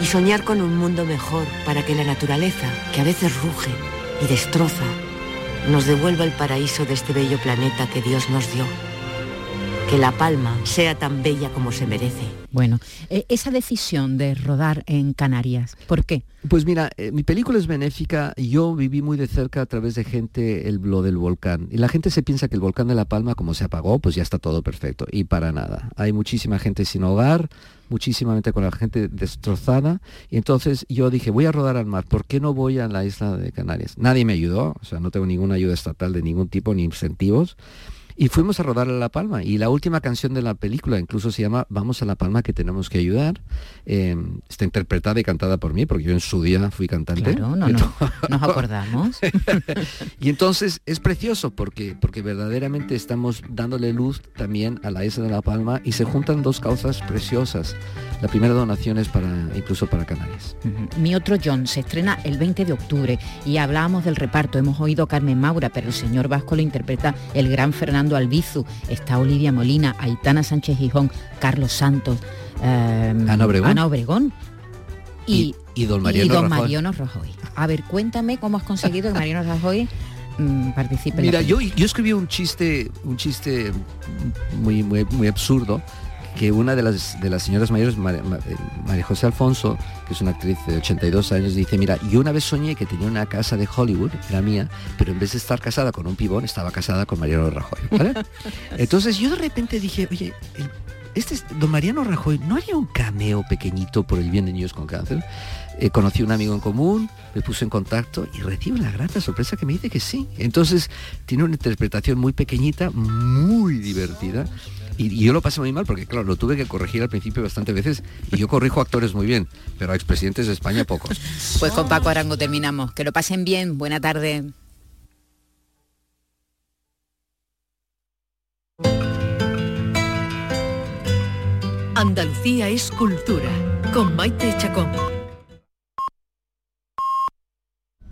y soñar con un mundo mejor para que la naturaleza, que a veces ruge y destroza, nos devuelva el paraíso de este bello planeta que Dios nos dio que La Palma sea tan bella como se merece. Bueno, eh, esa decisión de rodar en Canarias, ¿por qué? Pues mira, eh, mi película es benéfica, yo viví muy de cerca a través de gente el lo del volcán. Y la gente se piensa que el volcán de La Palma, como se apagó, pues ya está todo perfecto. Y para nada. Hay muchísima gente sin hogar, muchísima gente con la gente destrozada. Y entonces yo dije, voy a rodar al mar, ¿por qué no voy a la isla de Canarias? Nadie me ayudó, o sea, no tengo ninguna ayuda estatal de ningún tipo, ni incentivos. Y fuimos a rodar a La Palma. Y la última canción de la película incluso se llama Vamos a La Palma que tenemos que ayudar. Em, está interpretada y cantada por mí, porque yo en su día fui cantante. Claro, no, no, nos acordamos. y entonces es precioso porque, porque verdaderamente estamos dándole luz también a la isla de La Palma y se juntan dos causas preciosas. La primera donación es para, incluso para Canarias. Mi otro John se estrena el 20 de octubre y hablábamos del reparto. Hemos oído Carmen Maura, pero el señor Vasco lo interpreta el gran Fernando Albizu. Está Olivia Molina, Aitana Sánchez Gijón, Carlos Santos, em, Ana Obregón. y, don Mariano, Rajoy. A ver, cuéntame cómo has conseguido que Mariano Rajoy mm, participe. Mira, yo, yo escribí un chiste, un chiste muy, muy, muy absurdo que una de las, de las señoras mayores, María, José Alfonso, que es una actriz de 82 años, dice, mira, yo una vez soñé que tenía una casa de Hollywood, era mía, pero en vez de estar casada con un pibón, estaba casada con Mariano Rajoy. Entonces yo de repente dije, oye, este don Mariano Rajoy, ¿no haría un cameo pequeñito por el bien de niños con cáncer? Eh, conocí un amigo en común, me puse en contacto y recibo la grata sorpresa que me dice que sí. Entonces tiene una interpretación muy pequeñita, muy divertida y, yo lo pasé muy mal porque, claro, lo tuve que corregir al principio bastantes veces y yo corrijo actores muy bien, pero a expresidentes de España pocos. Pues con Paco Arango terminamos. Que lo pasen bien. Buena tarde. Andalucía es cultura con Maite Chacón.